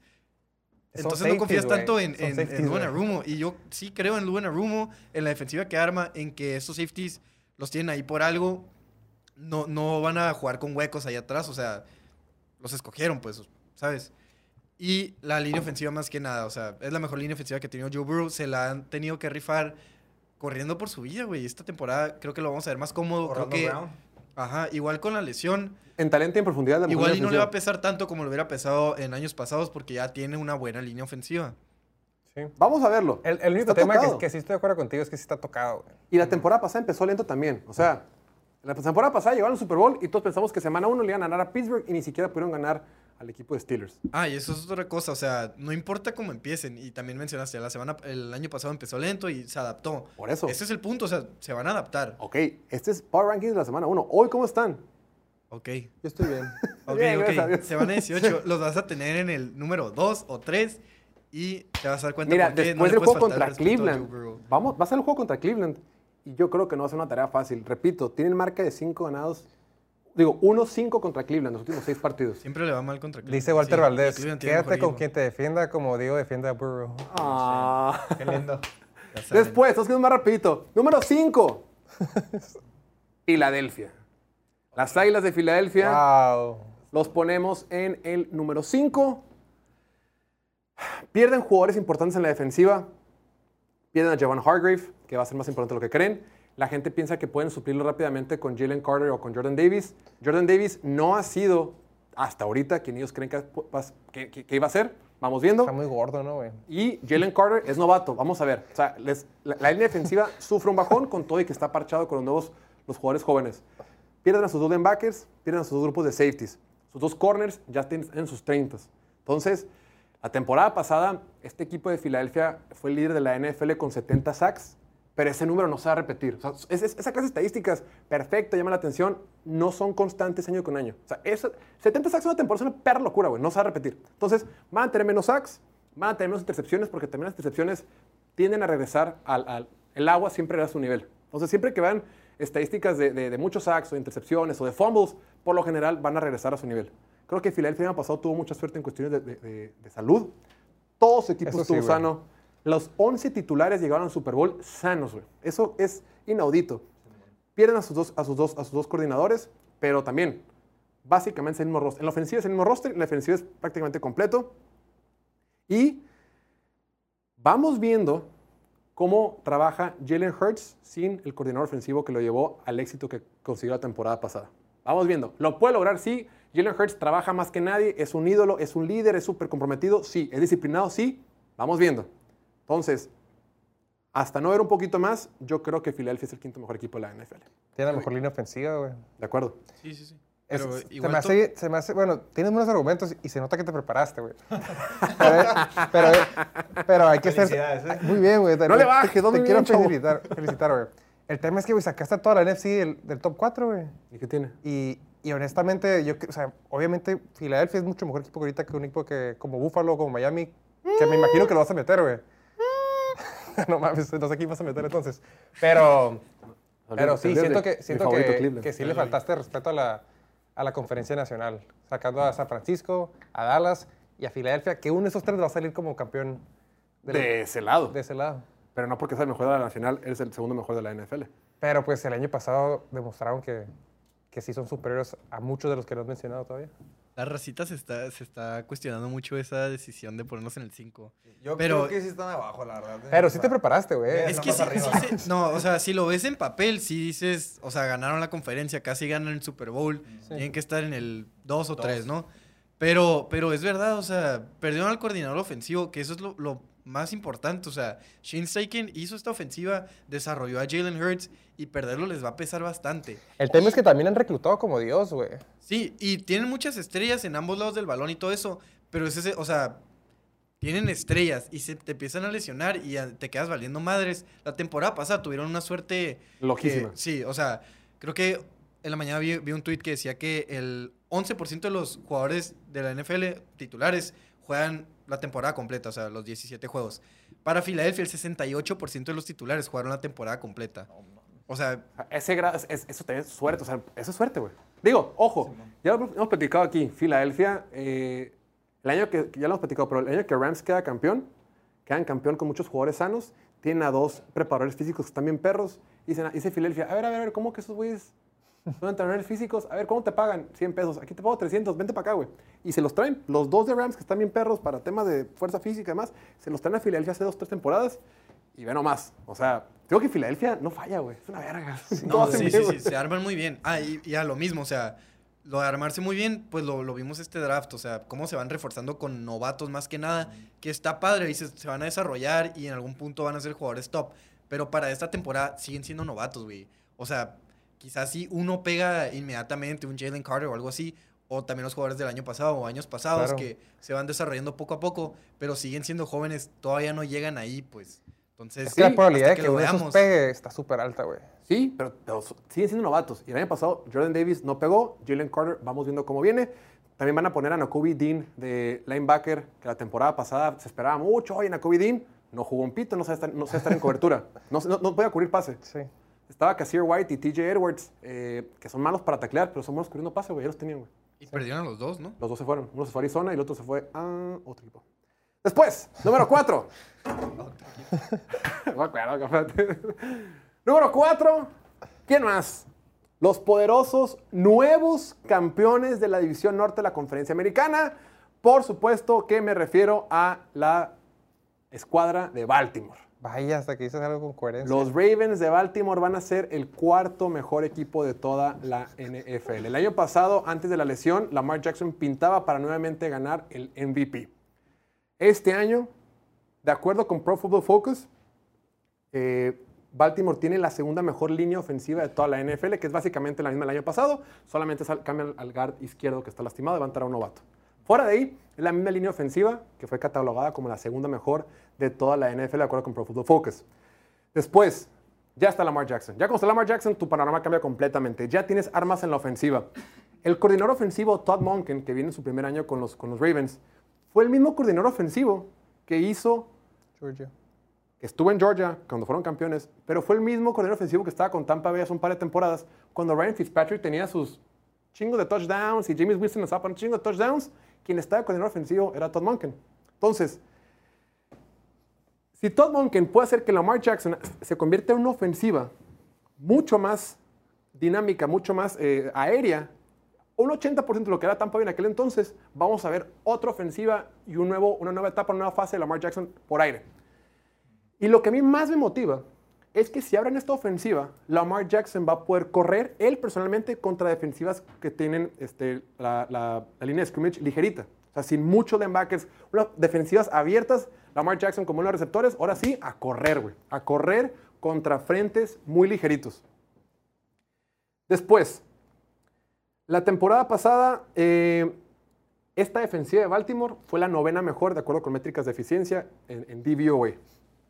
Entonces no safeties, confías güey. tanto en, en, safeties, en. Luan Arumo. Y yo sí creo en Luan Arumo, en la defensiva que arma, en que estos safeties los tienen ahí por algo. No, no van a jugar con huecos ahí atrás. O sea, los escogieron, pues, ¿sabes? Y la línea ofensiva más que nada. O sea, es la mejor línea ofensiva que ha tenido Joe Burrow. Se la han tenido que rifar corriendo por su vida, güey. Esta temporada creo que lo vamos a ver más cómodo. Creo que... Ajá, igual con la lesión. En talento y en profundidad la mejor Igual y no le va a pesar tanto como le hubiera pesado en años pasados porque ya tiene una buena línea ofensiva. Sí. Vamos a verlo. El, el único Está tema que, que sí estoy de acuerdo contigo es que sí está tocado, güey. Y la temporada pasada empezó lento también. O sea, la temporada pasada llegaron al Super Bowl y todos pensamos que semana uno le iban a ganar a Pittsburgh y ni siquiera pudieron ganar al equipo de Steelers. Ah, y eso es otra cosa, o sea, no importa cómo empiecen, y también mencionaste, la semana, el año pasado empezó lento y se adaptó. Por eso. Ese es el punto, o sea, se van a adaptar. Ok, este es Power Rankings de la semana 1. Hoy, ¿cómo están? Ok, Yo estoy bien. [LAUGHS] ok, Bien, ok. gracias a Dios. Semana 18, [LAUGHS] los vas a tener en el número 2 o 3 y te vas a dar cuenta Mira, por qué no después le del juego contra a Cleveland, vamos, va a ser el juego contra Cleveland. Y yo creo que no va a ser una tarea fácil. Repito, tienen marca de 5 ganados. Digo, 1-5 contra Cleveland en los últimos 6 partidos. Siempre le va mal contra Cleveland. Dice Walter Sí, Valdés, quédate con quien te defienda como Diego defiende a Burrow. Ah. Qué lindo. Después, quedamos más rapidito. Número 5. Filadelfia. Las Águilas de Filadelfia. Wow. Los ponemos en el número 5. Pierden jugadores importantes en la defensiva. Pierden a Javon Hargrave, que va a ser más importante de lo que creen. La gente piensa que pueden suplirlo rápidamente con Jalen Carter o con Jordan Davis. Jordan Davis no ha sido hasta ahorita quien ellos creen que, que- que- que iba a ser. Vamos viendo. Está muy gordo, ¿no, güey? Y Jalen Carter es novato. Vamos a ver. O sea, les- la, la línea defensiva [LAUGHS] sufre un bajón con todo y que está parchado con los nuevos los jugadores jóvenes. Pierden a sus dos linebackers, pierden a sus dos grupos de safeties. Sus dos corners ya están en sus 30. Entonces, la temporada pasada, este equipo de Filadelfia fue el líder de la NFL con 70 sacks, pero ese número no se va a repetir. O sea, es- es- esa clase de estadísticas, perfecta, llama la atención, no son constantes año con año. O sea, eso- 70 sacks una temporada es una perra locura, güey, no se va a repetir. Entonces, van a tener menos sacks, van a tener menos intercepciones, porque también las intercepciones tienden a regresar al, al- el agua siempre a su nivel. Entonces, siempre que vean estadísticas de, de- de muchos sacks o de intercepciones o de fumbles, por lo general van a regresar a su nivel. Creo que Filadelfia el año pasado tuvo mucha suerte en cuestiones de, de- salud. Todo su equipo Eso estuvo sano. Los 11 titulares llegaron al Super Bowl sanos, güey. Eso es inaudito. Pierden a sus dos, a sus dos, a sus dos coordinadores, pero también, básicamente el mismo roster. En la ofensiva es el mismo roster, en la defensiva es prácticamente completo. Y vamos viendo cómo trabaja Jalen Hurts sin el coordinador ofensivo que lo llevó al éxito que consiguió la temporada pasada. Vamos viendo. ¿Lo puede lograr? Sí. Jalen Hurts trabaja más que nadie, es un ídolo, es un líder, es súper comprometido, sí. ¿Es disciplinado? Sí. Vamos viendo. Entonces, hasta no ver un poquito más, yo creo que Filadelfia es el quinto mejor equipo de la NFL. Tiene la mejor línea ofensiva, güey. ¿De acuerdo? Sí, sí, sí. Es- Pero se, igual me hace, se me hace, bueno, tienes buenos argumentos y se nota que te preparaste, güey. pero, pero, pero hay que ser... Felicidades, ¿eh? Muy bien, güey. No le bajes, ¿dónde te quiero bien, felicitar, felicitar, güey. El tema es que, güey, sacaste a toda la NFC del, del top 4, güey. ¿Y qué tiene? Y, y honestamente, yo, o sea, obviamente Filadelfia es mucho mejor equipo que ahorita que un equipo que, como Buffalo, como Miami, que me imagino que lo vas a meter, güey. [LAUGHS] no mames, no sé quién vas a meter entonces. Pero, pero sí, siento que, siento que, que sí le faltaste respeto a la, a la conferencia nacional, sacando a San Francisco, a Dallas y a Filadelfia, que uno de esos tres va a salir como campeón de, De ese lado. de ese lado. Pero no porque sea el mejor de la nacional, eres el segundo mejor de la NFL. Pero pues el año pasado demostraron que, que sí son superiores a muchos de los que no has mencionado todavía. La racita se está, se está cuestionando mucho esa decisión de ponernos en el 5. Yo Pero- creo que sí están abajo, la verdad. ¿eh? Pero sí te preparaste, güey. Es que sí, sí se- no, o sea, si lo ves en papel, si dices, o sea, ganaron la conferencia, casi ganan el Super Bowl, tienen que estar en el 2 o 3, ¿no? Pero, pero es verdad, o sea, perdieron al coordinador ofensivo, que eso es lo, lo más importante, o sea, Shane Steichen hizo esta ofensiva, desarrolló a Jalen Hurts y perderlo les va a pesar bastante. El tema es que también han reclutado como Dios, güey. Sí, y tienen muchas estrellas en ambos lados del balón y todo eso, pero es ese, o sea, tienen estrellas y se te empiezan a lesionar y te quedas valiendo madres. La temporada pasada tuvieron una suerte... que- Loquísima. sí, o sea, creo que en la mañana vi, vi un tweet que decía que el 11% de los jugadores de la NFL titulares juegan la temporada completa, o sea, los 17 juegos. Para Filadelfia, el 68% de los titulares jugaron la temporada completa. O sea, Ese gra- es- es- eso también es suerte, o sea, eso es suerte, güey. Digo, ojo, ya lo hemos platicado aquí, Filadelfia, eh, El año que, ya lo hemos platicado, pero el año que Rams queda campeón, quedan campeón con muchos jugadores sanos, tienen a dos preparadores físicos que están bien perros, y dice Filadelfia, a ver, a ver, a ver, ¿cómo que esos güeyes son entrenadores físicos? A ver, ¿cómo te pagan? 100 pesos, aquí te pago 300, vente para acá, güey. Y se los traen, los dos de Rams que están bien perros para temas de fuerza física y demás, se los traen a Filadelfia hace dos, tres temporadas, y ve nomás, o sea, creo que Filadelfia no falla, güey, es una verga. [LAUGHS] No, sí, bien, sí, sí, se arman muy bien. Ah, y, y a lo mismo, o sea, lo de armarse muy bien, pues lo, lo vimos este draft, o sea, cómo se van reforzando con novatos más que nada, que está padre y se, se van a desarrollar y en algún punto van a ser jugadores top. Pero para esta temporada siguen siendo novatos, güey. O sea, quizás si uno pega inmediatamente un Jalen Carter o algo así, o también los jugadores del año pasado o años pasados Claro. que se van desarrollando poco a poco, pero siguen siendo jóvenes, todavía no llegan ahí, pues. Entonces, Es que la probabilidad de que, uno esos veamos. pegue está súper alta, güey. Sí, pero, siguen siendo novatos. Y el año pasado Jordan Davis no pegó, Jalen Carter, vamos viendo cómo viene. También van a poner a Nakobe Dean de linebacker, que la temporada pasada se esperaba mucho. Oye, Nakobe Dean no jugó un pito, no sabe estar, no sabe estar en cobertura. No, no, no podía cubrir pase. Sí. Estaba Casir White y TJ Edwards, eh, que son malos para taclear, pero son buenos cubriendo pase, güey. Ya los tenían, güey. Y perdieron a los dos, ¿no? Los dos se fueron. Uno se fue a Arizona y el otro se fue a otro equipo. Después, número 4. [LAUGHS] Me acuerdo, espérate. número 4. ¿Quién más? Los poderosos nuevos campeones de la División Norte de la Conferencia Americana. Por supuesto que me refiero a la escuadra de Baltimore. Vaya, hasta que dices algo con coherencia. Los Ravens de Baltimore van a ser el cuarto mejor equipo de toda la NFL. El año pasado, antes de la lesión, Lamar Jackson pintaba para nuevamente ganar el MVP. Este año, de acuerdo con Pro Football Focus, eh, Baltimore tiene la segunda mejor línea ofensiva de toda la NFL, que es básicamente la misma del año pasado, solamente cambian al guard izquierdo que está lastimado y va a entrar a un novato. Fuera de ahí, es la misma línea ofensiva, que fue catalogada como la segunda mejor de toda la NFL, de acuerdo con Pro Football Focus. Después, ya está Lamar Jackson. Ya cuando está Lamar Jackson, tu panorama cambia completamente. Ya tienes armas en la ofensiva. El coordinador ofensivo Todd Monken, que viene en su primer año con los, con los Ravens, fue el mismo coordinador ofensivo que hizo Georgia. estuvo en Georgia cuando fueron campeones, pero fue el mismo coordinador ofensivo que estaba con Tampa Bay hace un par de temporadas, cuando Ryan Fitzpatrick tenía sus chingos de touchdowns y James Winston estaba poniendo chingos de touchdowns, quien estaba de coordinador ofensivo era Todd Monken. Entonces, si Todd Monken puede hacer que Lamar Jackson se convierta en una ofensiva mucho más dinámica, mucho más eh, aérea, un 80% de lo que era Tampa Bay en aquel entonces, vamos a ver otra ofensiva y un nuevo, una nueva etapa, una nueva fase de Lamar Jackson por aire. Y lo que a mí más me motiva es que si abren esta ofensiva, Lamar Jackson va a poder correr él personalmente contra defensivas que tienen este, la, línea de scrimmage ligerita. O sea, sin muchos linebackers, unas defensivas abiertas, Lamar Jackson como uno de los receptores, ahora sí, a correr, güey. A correr contra frentes muy ligeritos. Después, la temporada pasada, eh, esta defensiva de Baltimore fue la novena mejor, de acuerdo con métricas de eficiencia, en, en.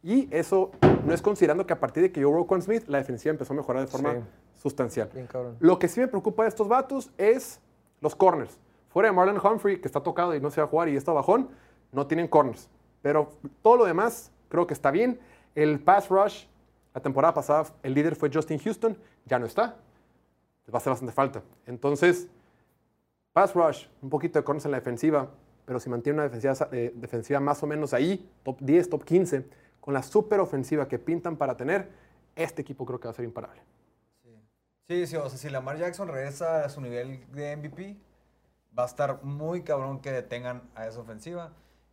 Y eso no es considerando que a partir de que yo con Smith, la defensiva empezó a mejorar de forma Sí. sustancial. Bien. Lo que sí me preocupa de estos vatos es los corners. Fuera de Marlon Humphrey, que está tocado y no se va a jugar y está bajón, no tienen corners. Pero todo lo demás creo que está bien. El pass rush, la temporada pasada el líder fue Justin Houston, ya no está. Les va a hacer bastante falta. Entonces, pass rush, un poquito de corners en la defensiva, pero si mantiene una defensiva, eh, defensiva más o menos ahí, top 10, top 15, con la super ofensiva que pintan para tener, este equipo creo que va a ser imparable. Sí, sí, o sea, si Lamar Jackson regresa a su nivel de MVP, va a estar muy cabrón que detengan a esa ofensiva.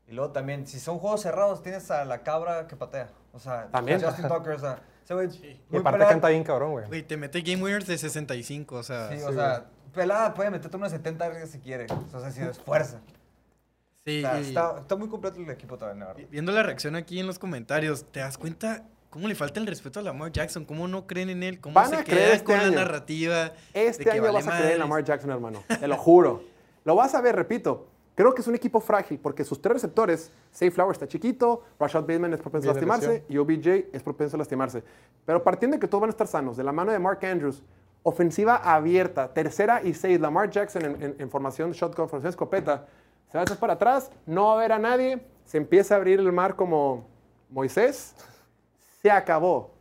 Y luego también, si son juegos cerrados, tienes a la cabra que patea. O sea, También. Justin Tucker, o sea, ese güey Y muy aparte pelada- canta bien cabrón, güey. Güey, te mete game winners de 65, o sea. Sí, Sí. o sea, pelada puede meterte unos 70 arriba si quiere. O sea, si es fuerza. O sea, y- está, está muy completo el equipo también, la verdad. vi- Viendo la reacción aquí en los comentarios, ¿te das cuenta cómo le falta el respeto a Lamar Jackson? ¿Cómo no creen en él? ¿Cómo Van se a creer queda este con año. la narrativa? Este de que año vale vas a creer en? Lamar Jackson, hermano. Te lo juro. Lo vas a ver, repito. Creo que es un equipo frágil porque sus tres receptores, Safe Flower está chiquito, Rashad Bateman es propenso a lastimarse y OBJ es propenso a lastimarse. Pero partiendo de que todos van a estar sanos, de la mano de Mark Andrews, ofensiva abierta, tercera y seis, Lamar Jackson en, en- en formación shotgun, formación escopeta, se va a hacer para atrás, no va a ver a nadie, se empieza a abrir el mar como Moisés, se acabó.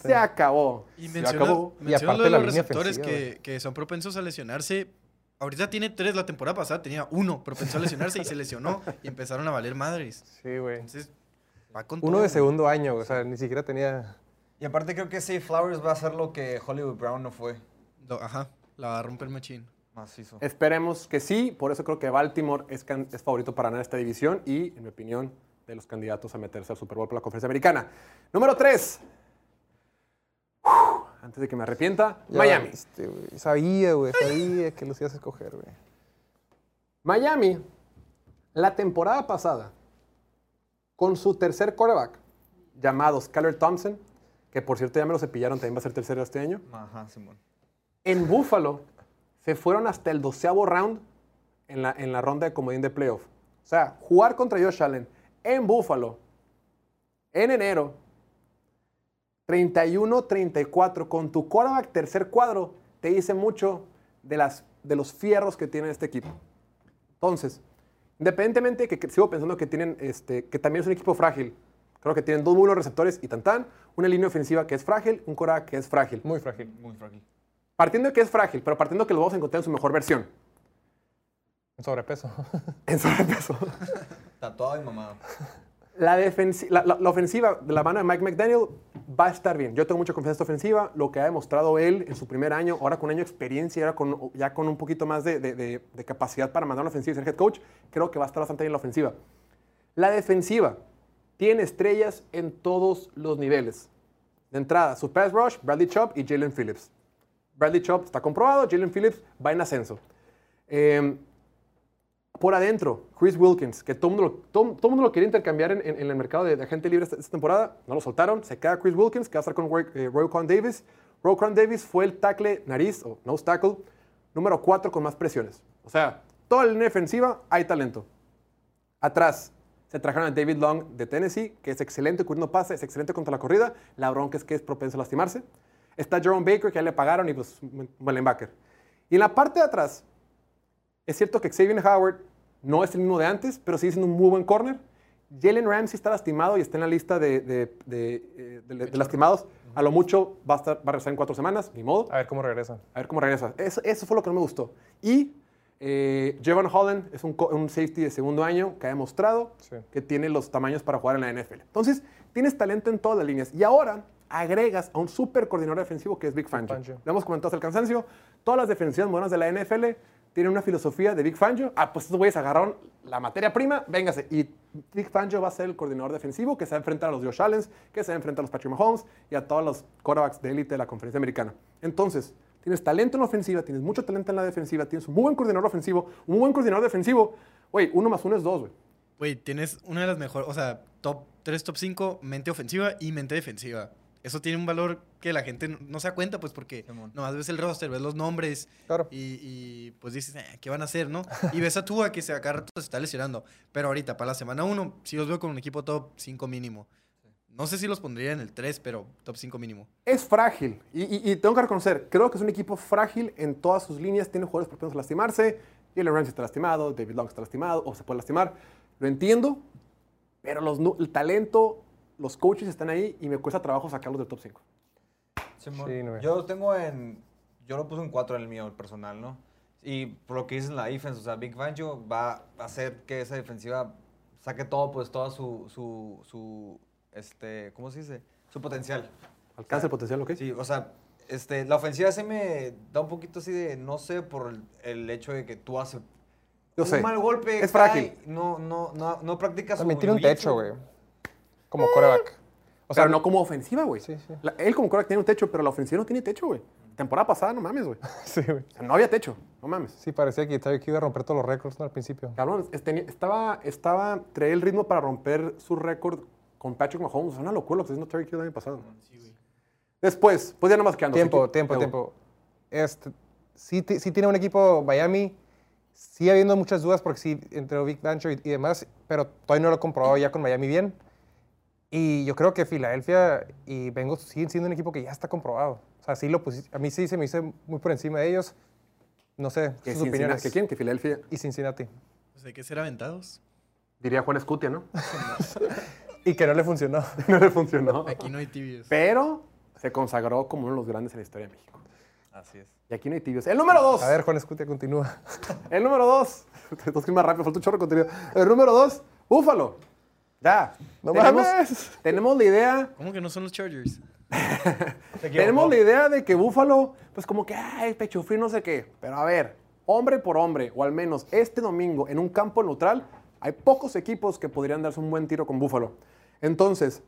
Se acabó. Y Se menciona, acabó. menciona aparte lo de la los receptores que, que son propensos a lesionarse. ahorita tiene tres, la temporada pasada tenía uno, pero pensó lesionarse y se lesionó y empezaron a valer madres. Sí, güey. Entonces, va con Uno todo, de güey. segundo año, o sea, ni siquiera tenía... Y aparte creo que Safe Flowers va a ser lo que Hollywood Brown no fue. Lo- Ajá, la va a romper machín. Macizo. Esperemos que sí, por eso creo que Baltimore es, can- es favorito para ganar esta división y, en mi opinión, de los candidatos a meterse al Super Bowl por la conferencia americana. Número 3. Antes de que me arrepienta, Ya, Miami. este, sabía, güey, sabía que los ibas a escoger, güey. Miami, la temporada pasada, con su tercer quarterback, llamado Skyler Thompson, que por cierto ya me lo cepillaron, también va a ser tercero este año, Ajá, Simón. en Buffalo se fueron hasta el doceavo round en la, en la ronda de comodín de playoff. O sea, jugar contra Josh Allen en Buffalo en enero, 31-34, con tu quarterback tercer cuadro, te dice mucho de, las, de los fierros que tiene este equipo. Entonces, independientemente que, que sigo pensando que tienen, este, que también es un equipo frágil, creo que tienen dos buenos receptores y tan tan, una línea ofensiva que es frágil, un quarterback que es frágil. Muy frágil. Muy frágil. Partiendo de que es frágil, pero partiendo de que lo vamos a encontrar en su mejor versión. En sobrepeso. [LAUGHS] En sobrepeso. Tatuado y mamado. La, defensi- la, la- la ofensiva de la mano de Mike McDaniel va a estar bien. Yo tengo mucha confianza en esta ofensiva. Lo que ha demostrado él en su primer año, ahora con un año de experiencia y ahora con, ya con un poquito más de, de- de- de capacidad para mandar la ofensiva y ser head coach, creo que va a estar bastante bien la ofensiva. La defensiva tiene estrellas en todos los niveles. De entrada, su pass rush, Bradley Chubb y Jalen Phillips. Bradley Chubb está comprobado, Jalen Phillips va en ascenso. Eh, por adentro, Chris Wilkins, que todo el mundo, lo- quería intercambiar en, el mercado de, de agente libre esta, temporada, no lo soltaron, se queda Chris Wilkins, que va a estar con Roy, eh, Roquan Davis. Roquan Davis fue el tackle nariz, o nose tackle, número 4 con más presiones. O sea, toda la línea defensiva hay talento. Atrás, se trajeron a David Long de Tennessee, que es excelente cubriendo pases, es excelente contra la corrida. La bronca es que es propenso a lastimarse. Está Jerome Baker, que ya le pagaron, y pues buen linebacker. Y en la parte de atrás, es cierto que Xavier Howard no es el mismo de antes, pero sigue siendo un muy buen corner. Jalen Ramsey está lastimado y está en la lista de, de- de, eh, de- lastimados. A lo mucho va a, estar, va a regresar en cuatro semanas, ni modo. A ver cómo regresa. A ver cómo regresa. Eso, eso fue lo que no me gustó. Y eh, Javon Holland es un, safety de segundo año que ha demostrado Sí. que tiene los tamaños para jugar en la NFL. Entonces, tienes talento en todas las líneas. Y ahora agregas a un super coordinador defensivo que es Big Fangio. Fangio. Lo hemos comentado hasta el cansancio. Todas las defensivas modernas de la NFL tienen una filosofía de Big Fangio. Ah, pues estos güeyes agarraron la materia prima, véngase. Y Big Fangio va a ser el coordinador defensivo que se va a enfrentar a los Josh Allen, que se va a enfrentar a los Patrick Mahomes y a todos los quarterbacks de élite de la conferencia americana. Entonces, tienes talento en la ofensiva, tienes mucho talento en la defensiva, tienes un muy buen coordinador ofensivo, un muy buen coordinador defensivo. Güey, uno más uno es dos, güey. Güey, tienes una de las mejores, o sea, top 3, top 5, mente ofensiva y mente defensiva. Eso tiene un valor que la gente no- se da cuenta, pues porque nomás ves el roster, ves los nombres Claro. y, y, pues dices, "Eh, ¿qué van a hacer, no? Y ves a Tua que se acá rato se está lesionando. Pero ahorita, para la semana 1, sí los veo con un equipo top 5 mínimo. No sé si los pondría en el 3, pero top 5 mínimo. Es frágil. Y, y- y tengo que reconocer, creo que es un equipo frágil en todas sus líneas. Tiene jugadores propensos a lastimarse. Jalen Ramsey está lastimado, David Long está lastimado, o se puede lastimar. Lo entiendo, pero los, el talento, los coaches están ahí y me cuesta trabajo sacarlos del top 5. Simón. Sí, no, yo lo tengo en. Yo lo puse en 4 en el mío, el personal, ¿no? Y por lo que dices en la defense, o sea, Big Fangio va a hacer que esa defensiva saque todo, pues, toda su. su, su este, ¿Cómo se dice? Su potencial. Alcanza el potencial, ¿ok? Sí, o sea, este, la ofensiva se me da un poquito así de, no sé, por el, el hecho de que tú haces Yo un sé. mal golpe. Es cae, frágil. No, no, no, no practicas su tiene un techo, güey. Como coreback. O sea, no como ofensiva, güey. Sí, sí. La- Él como quarterback tiene un techo, pero la ofensiva no tiene techo, güey. Temporada pasada, no mames, güey. [LAUGHS] Sí, güey. O sea, no había techo, no mames. Sí, parecía que Tyreek iba a romper todos los récords ¿no? al principio. Cabrón, estaba, estaba, traía el ritmo para romper su récord con Patrick Mahomes. Es una locura lo que está haciendo Terry Hill el año pasado. Después, pues ya nomás quedando. Tiempo, que- tiempo, tiempo. Este, sí, sí tiene un equipo Miami. Sigue habiendo muchas dudas porque sí, entre Big Bancho y, y demás, pero todavía no lo he comprobado ya con Miami bien. Y yo creo que Filadelfia y Bengals siguen siendo un equipo que ya está comprobado. O sea, sí lo a mí sí se me hizo muy por encima de ellos. No sé, Que sus Cincinnati- opiniones. ¿Que quién? Que Filadelfia. Y Cincinnati. Pues hay que ser aventados. Diría Juan Escutia, ¿no? [LAUGHS] Y que no le funcionó. [LAUGHS] no le funcionó. Aquí no hay tibios. Pero se consagró como uno de los grandes en la historia de México. Así es. Y aquí no hay tibios. El número dos. A ver, Juan Escutia, continúa. El número dos. [LAUGHS] Tengo que ir más rápido, falta un chorro de contenido. El número dos, Búfalo. Ya. ¡No tenemos, mames! tenemos la idea ¿Cómo que no son los Chargers? [LAUGHS] Tenemos la idea de que Búfalo, pues como que, ay, pecho frío, no sé qué. Pero a ver, hombre por hombre, o al menos este domingo en un campo neutral, hay pocos equipos que podrían darse un buen tiro con Búfalo. Entonces,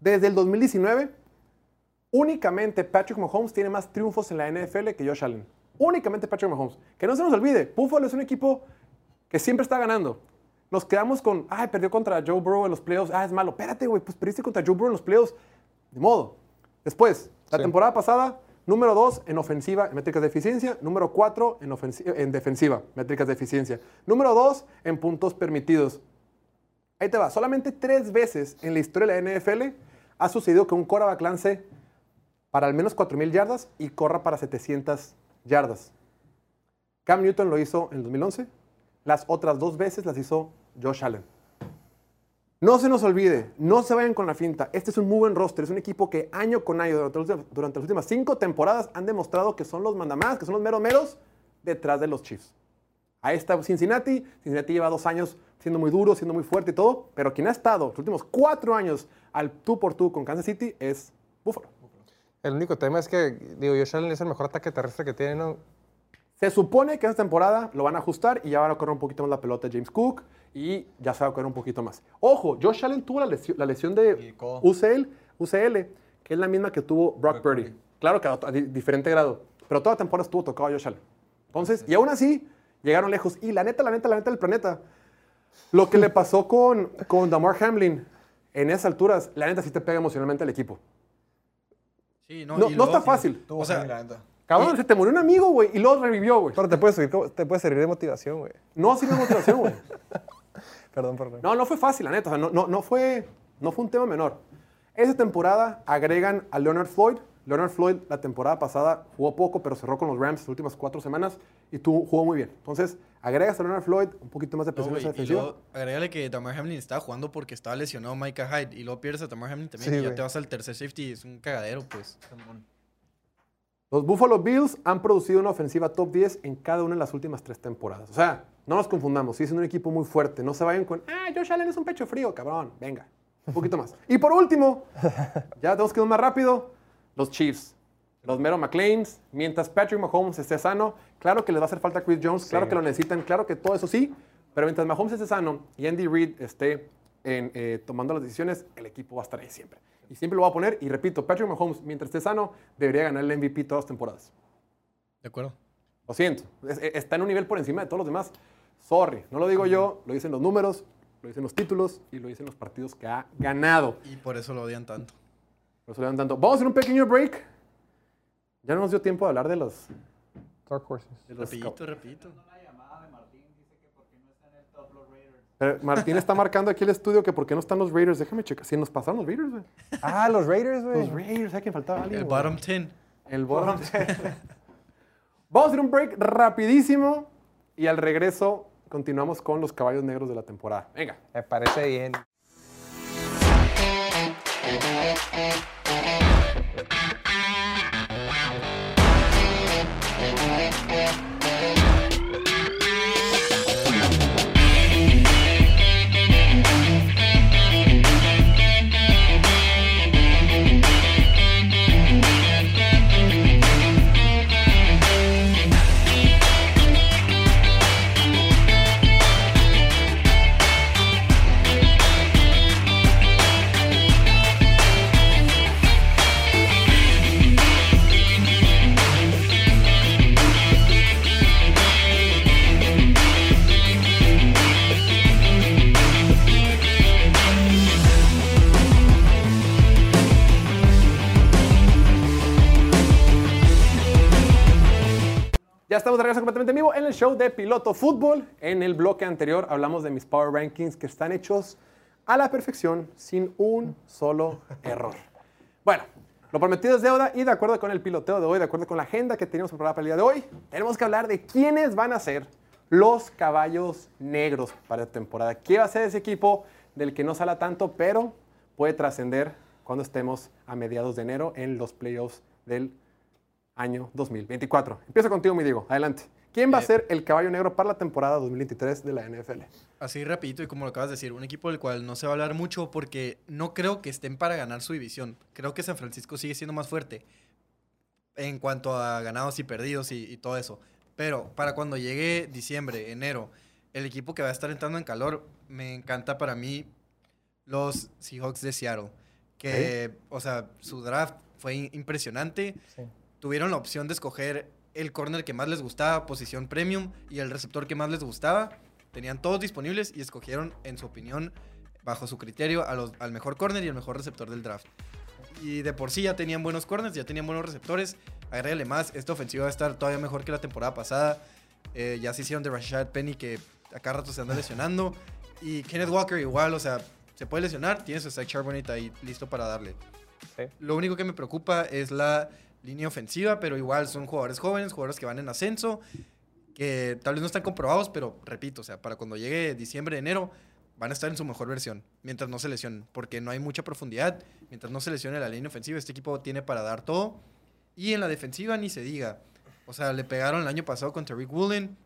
desde el 2019, únicamente Patrick Mahomes tiene más triunfos en la NFL que Josh Allen. Únicamente Patrick Mahomes. Que no se nos olvide, Búfalo es un equipo que siempre está ganando. Nos quedamos con, ay, perdió contra Joe Burrow en los playoffs. Ah, es malo. Espérate, güey, pues perdiste contra Joe Burrow en los playoffs. De modo. Después, la Sí. temporada pasada, número 2 en ofensiva, en métricas de eficiencia. Número 4 en, ofensi- en defensiva, métricas de eficiencia. Número 2 en puntos permitidos. Ahí te va. Solamente tres veces en la historia de la NFL ha sucedido que un quarterback lance para al menos 4.000 yardas y corra para 700 yardas. Cam Newton lo hizo en 2011. Las otras dos veces las hizo Josh Allen. No se nos olvide, no se vayan con la finta. Este es un muy buen roster. Es un equipo que año con año, durante, los- durante las últimas cinco temporadas, han demostrado que son los mandamás, que son los meros meros detrás de los Chiefs. Ahí está Cincinnati. Cincinnati lleva dos años siendo muy duro, siendo muy fuerte y todo. Pero quien ha estado los últimos cuatro años al tú por tú con Kansas City es Buffalo. El único tema es que, digo, Josh Allen es el mejor ataque terrestre que tiene, ¿no? Se supone que esta temporada lo van a ajustar y ya van a correr un poquito más la pelota James Cook y ya se va a correr un poquito más. Ojo, Josh Allen tuvo la lesión, la lesión de. UCL, UCL, que es la misma que tuvo Brock Purdy. Claro que a, a di- diferente grado, pero toda la temporada estuvo tocado Josh Allen. Entonces, y aún así, llegaron lejos. Y la neta, la neta, la neta del planeta, lo que le pasó [LAUGHS] con, con Damar Hamlin en esas alturas, la neta sí te pega emocionalmente al equipo. Sí, no, No, y no está fácil. O sea, la neta. Cabrón, se te murió un amigo, güey, y luego revivió, güey. Pero te puede, subir, como- te puede servir de motivación, güey. No sirve de motivación, güey. [LAUGHS] Perdón, perdón. No, no fue fácil, la neta. O sea, no, no, no, fue, no fue un tema menor. Esa temporada agregan a Leonard Floyd. Leonard Floyd la temporada pasada jugó poco, pero cerró con los Rams las últimas cuatro semanas y tú jugó muy bien. Entonces, agregas a Leonard Floyd, un poquito más de No, presión en güey, esa y defensiva. luego agrégale que Tamar Hamlin estaba jugando porque estaba lesionado Micah Hyde y luego pierdes a Tamar Hamlin también Sí, y ya te vas al tercer safety es un cagadero pues. Los Buffalo Bills han producido una ofensiva top 10 en cada una de las últimas tres temporadas. O sea, no nos confundamos, sí es un equipo muy fuerte. No se vayan con, ah, Josh Allen es un pecho frío, cabrón. Venga, un poquito más. Y por último, [LAUGHS] ya tenemos que ir más rápido, los Chiefs. Los Mero McLeans, mientras Patrick Mahomes esté sano, claro que les va a hacer falta Chris Jones, claro que lo necesitan, claro que todo eso sí, pero mientras Mahomes esté sano y Andy Reid esté en, eh, tomando las decisiones, el equipo va a estar ahí siempre. Y siempre lo va a poner, y repito, Patrick Mahomes, mientras esté sano, debería ganar el MVP todas las temporadas. De acuerdo. Lo siento, es- es- está en un nivel por encima de todos los demás. Sorry, no lo digo yo, lo dicen los números, lo dicen los títulos y lo dicen los partidos que ha ganado. Y por eso lo odian tanto. Por eso le dan tanto. Vamos a hacer un pequeño break. Ya no nos dio tiempo de hablar de los... Dark Horses. de los Repito, repito. Pero Martín está marcando aquí el estudio que por qué no están los Raiders. Déjame checar. Si nos pasaron los Raiders, güey. Ah, los Raiders, güey. Los Raiders, ¿sabes quién faltaba? Alguien, El bottom 10. El bottom. Vamos a hacer un break rapidísimo y al regreso continuamos con los caballos negros de la temporada. Venga. Me parece bien. Completamente en vivo en el show de Piloto Fútbol. En el bloque anterior hablamos de mis Power Rankings que están hechos a la perfección sin un solo error. Bueno, lo prometido es deuda y de acuerdo con el piloteo de hoy, de acuerdo con la agenda que teníamos preparada para el día de hoy, tenemos que hablar de quiénes van a ser los caballos negros para esta temporada. ¿Qué va a ser ese equipo del que no sala tanto, pero puede trascender cuando estemos a mediados de enero en los playoffs del año 2024. Empiezo contigo, mi Diego. Adelante. ¿Quién va a Eh, ser el caballo negro para la temporada 2023 de la NFL? Así rapidito y como lo acabas de decir, un equipo del cual no se va a hablar mucho porque no creo que estén para ganar su división. Creo que San Francisco sigue siendo más fuerte en cuanto a ganados y perdidos y, y todo eso. Pero para cuando llegue diciembre, enero, el equipo que va a estar entrando en calor, me encanta para mí los Seahawks de Seattle. Que, o sea, su draft fue impresionante. Sí. Tuvieron la opción de escoger el corner que más les gustaba, posición premium, y el receptor que más les gustaba. Tenían todos disponibles y escogieron, en su opinión, bajo su criterio, a los- al mejor corner y el mejor receptor del draft. Y de por sí ya tenían buenos corners, ya tenían buenos receptores. Agrégale más, esta ofensiva va a estar todavía mejor que la temporada pasada. Eh, ya se hicieron de Rashad Penny, que acá rato se anda lesionando. Y Kenneth Walker igual, o sea, se puede lesionar, tiene su Zach Charbonnet ahí listo para darle. Sí. Lo único que me preocupa es la línea ofensiva, pero igual son jugadores jóvenes, jugadores que van en ascenso, que tal vez no están comprobados, pero repito, o sea, para cuando llegue diciembre, enero, van a estar en su mejor versión, mientras no se lesionen, porque no hay mucha profundidad, mientras no se lesione la línea ofensiva, este equipo tiene para dar todo, y en la defensiva ni se diga, o sea, le pegaron el año pasado contra Rick Woolen,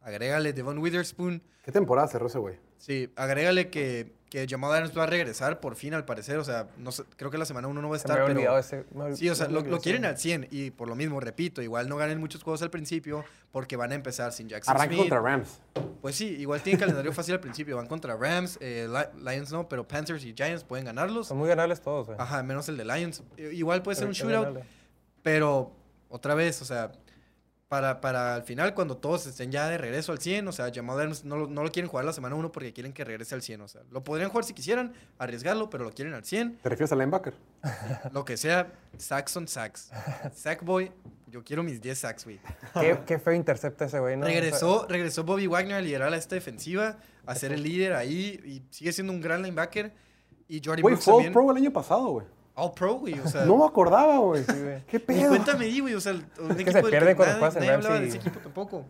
agrégale Devon Witherspoon, ¿Qué temporada cerró ese güey? Sí, agrégale que, que Jamal Adams va a regresar por fin, al parecer. O sea, no sé, creo que la semana 1 no va a me estar, olvidado pero... ese. me- Sí, o sea, me lo, quieren al 100 y por lo mismo, repito, igual no ganen muchos juegos al principio porque van a empezar sin Jackson Arranca contra Rams. Pues sí, igual tienen calendario fácil al principio. Van contra Rams, eh, Li- Lions no, pero Panthers y Giants pueden ganarlos. Son muy ganables todos, güey. Ajá, menos el de Lions. Igual puede ser Pero un shootout, pero otra vez, o sea, para, para al final, cuando todos estén ya de regreso al 100, o sea, Jamal Adams no, lo- no lo quieren jugar la semana 1 porque quieren que regrese al 100. O sea, lo podrían jugar si quisieran, arriesgarlo, pero lo quieren al 100. ¿Te refieres al linebacker? Lo que sea, sacks on sacks. Sackboy, yo quiero mis 10 sacks, güey. Qué, qué feo intercepta ese güey, ¿no? Regresó, regresó Bobby Wagner a liderar a esta defensiva, a ser el líder ahí, y sigue siendo un gran linebacker. Y Jordy Güey, Brooks fue también. Pro el año pasado, güey. All Pro, güey. O sea, No me acordaba, güey. güey. ¿Qué pedo? cuéntame güey. O sea, un que equipo se del pierden cuando juegas en nadie hablaba de ese equipo tampoco.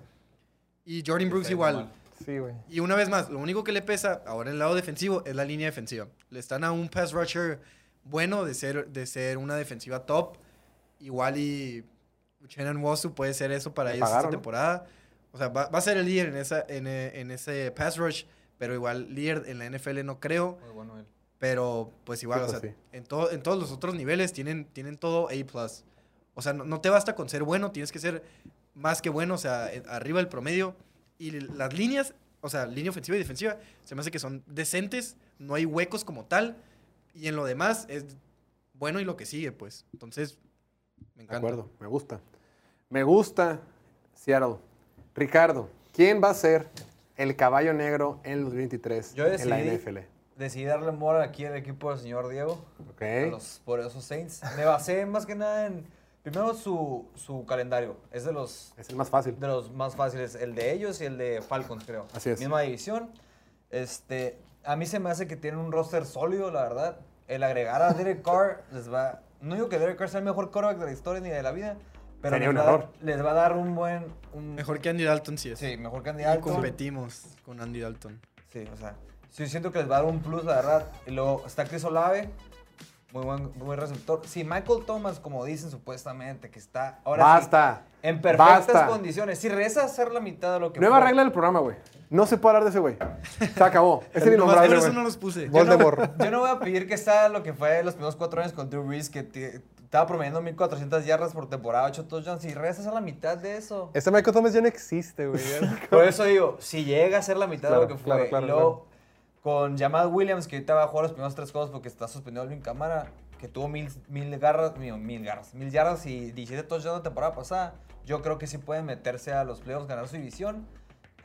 Y Jordan Brooks igual. Sí, güey. Y una vez más, lo único que le pesa ahora en el lado defensivo es la línea defensiva. Le están a un pass rusher bueno de ser, de ser una defensiva top. Igual y Shannon Wasu puede ser eso para ellos esta temporada. O sea, va, va a ser el líder en, esa, en, eh, en ese pass rush, pero igual líder en la NFL no creo. Muy bueno él. Pero pues igual, Sí, o sea, sí. en, todo, en todos los otros niveles tienen, tienen todo A. O sea, no, no te basta con ser bueno, tienes que ser más que bueno, o sea, en- arriba del promedio. Y las líneas, o sea, línea ofensiva y defensiva, se me hace que son decentes, no hay huecos como tal. Y en lo demás es bueno y lo que sigue, pues. Entonces, me De encanta. acuerdo, me gusta. Me gusta Seattle. Ricardo, ¿quién va a ser el caballo negro en el 2023 Yo en la NFL? Decidí darle amor aquí al equipo del señor Diego. Ok. A los poderosos Saints. Me basé más que nada en. Primero su, su calendario. Es de los, Es el más fácil. de los más fáciles. El de ellos y el de Falcons, creo. Así es. Misma división. Este, a mí se me hace que tienen un roster sólido, la verdad. El agregar a Derek Carr les va. No digo que Derek Carr sea el mejor quarterback de la historia ni de la vida. Pero Sería un va a dar- error. les va a dar un buen. un- Mejor que Andy Dalton, sí es. Sí, mejor Y candidato. competimos con Andy Dalton. Sí, o sea, sí siento que les va a dar un plus, la verdad. Y luego está Chris Olave, muy buen, muy buen receptor. Sí, Michael Thomas, como dicen supuestamente, que está ahora sí, Basta. en perfectas Basta. condiciones. Si regresa a hacer la mitad de lo que Nueva fue. regla del programa, güey. No se puede hablar de ese güey. Se acabó. [LAUGHS] Es el innombrable, por eso güey. no los puse. Voldemort. Yo no voy a pedir que sea lo que fue los primeros cuatro años con Drew Brees, que te- estaba promediando 1400 yardas por temporada, 8 touchdowns. Si regresas a la mitad de eso. Ese Michael Thomas ya no existe, güey. [LAUGHS] Por eso digo, si llega a ser la mitad Claro, de lo que fue, claro, claro, y luego con Jamal Williams, que ahorita va a jugar los primeros tres juegos porque está suspendido Alvin Cámara, que tuvo mil, mil garras, mil, mil garras, mil yardas y 17 touchdowns la temporada pasada, yo creo que sí pueden meterse a los playoffs, ganar su división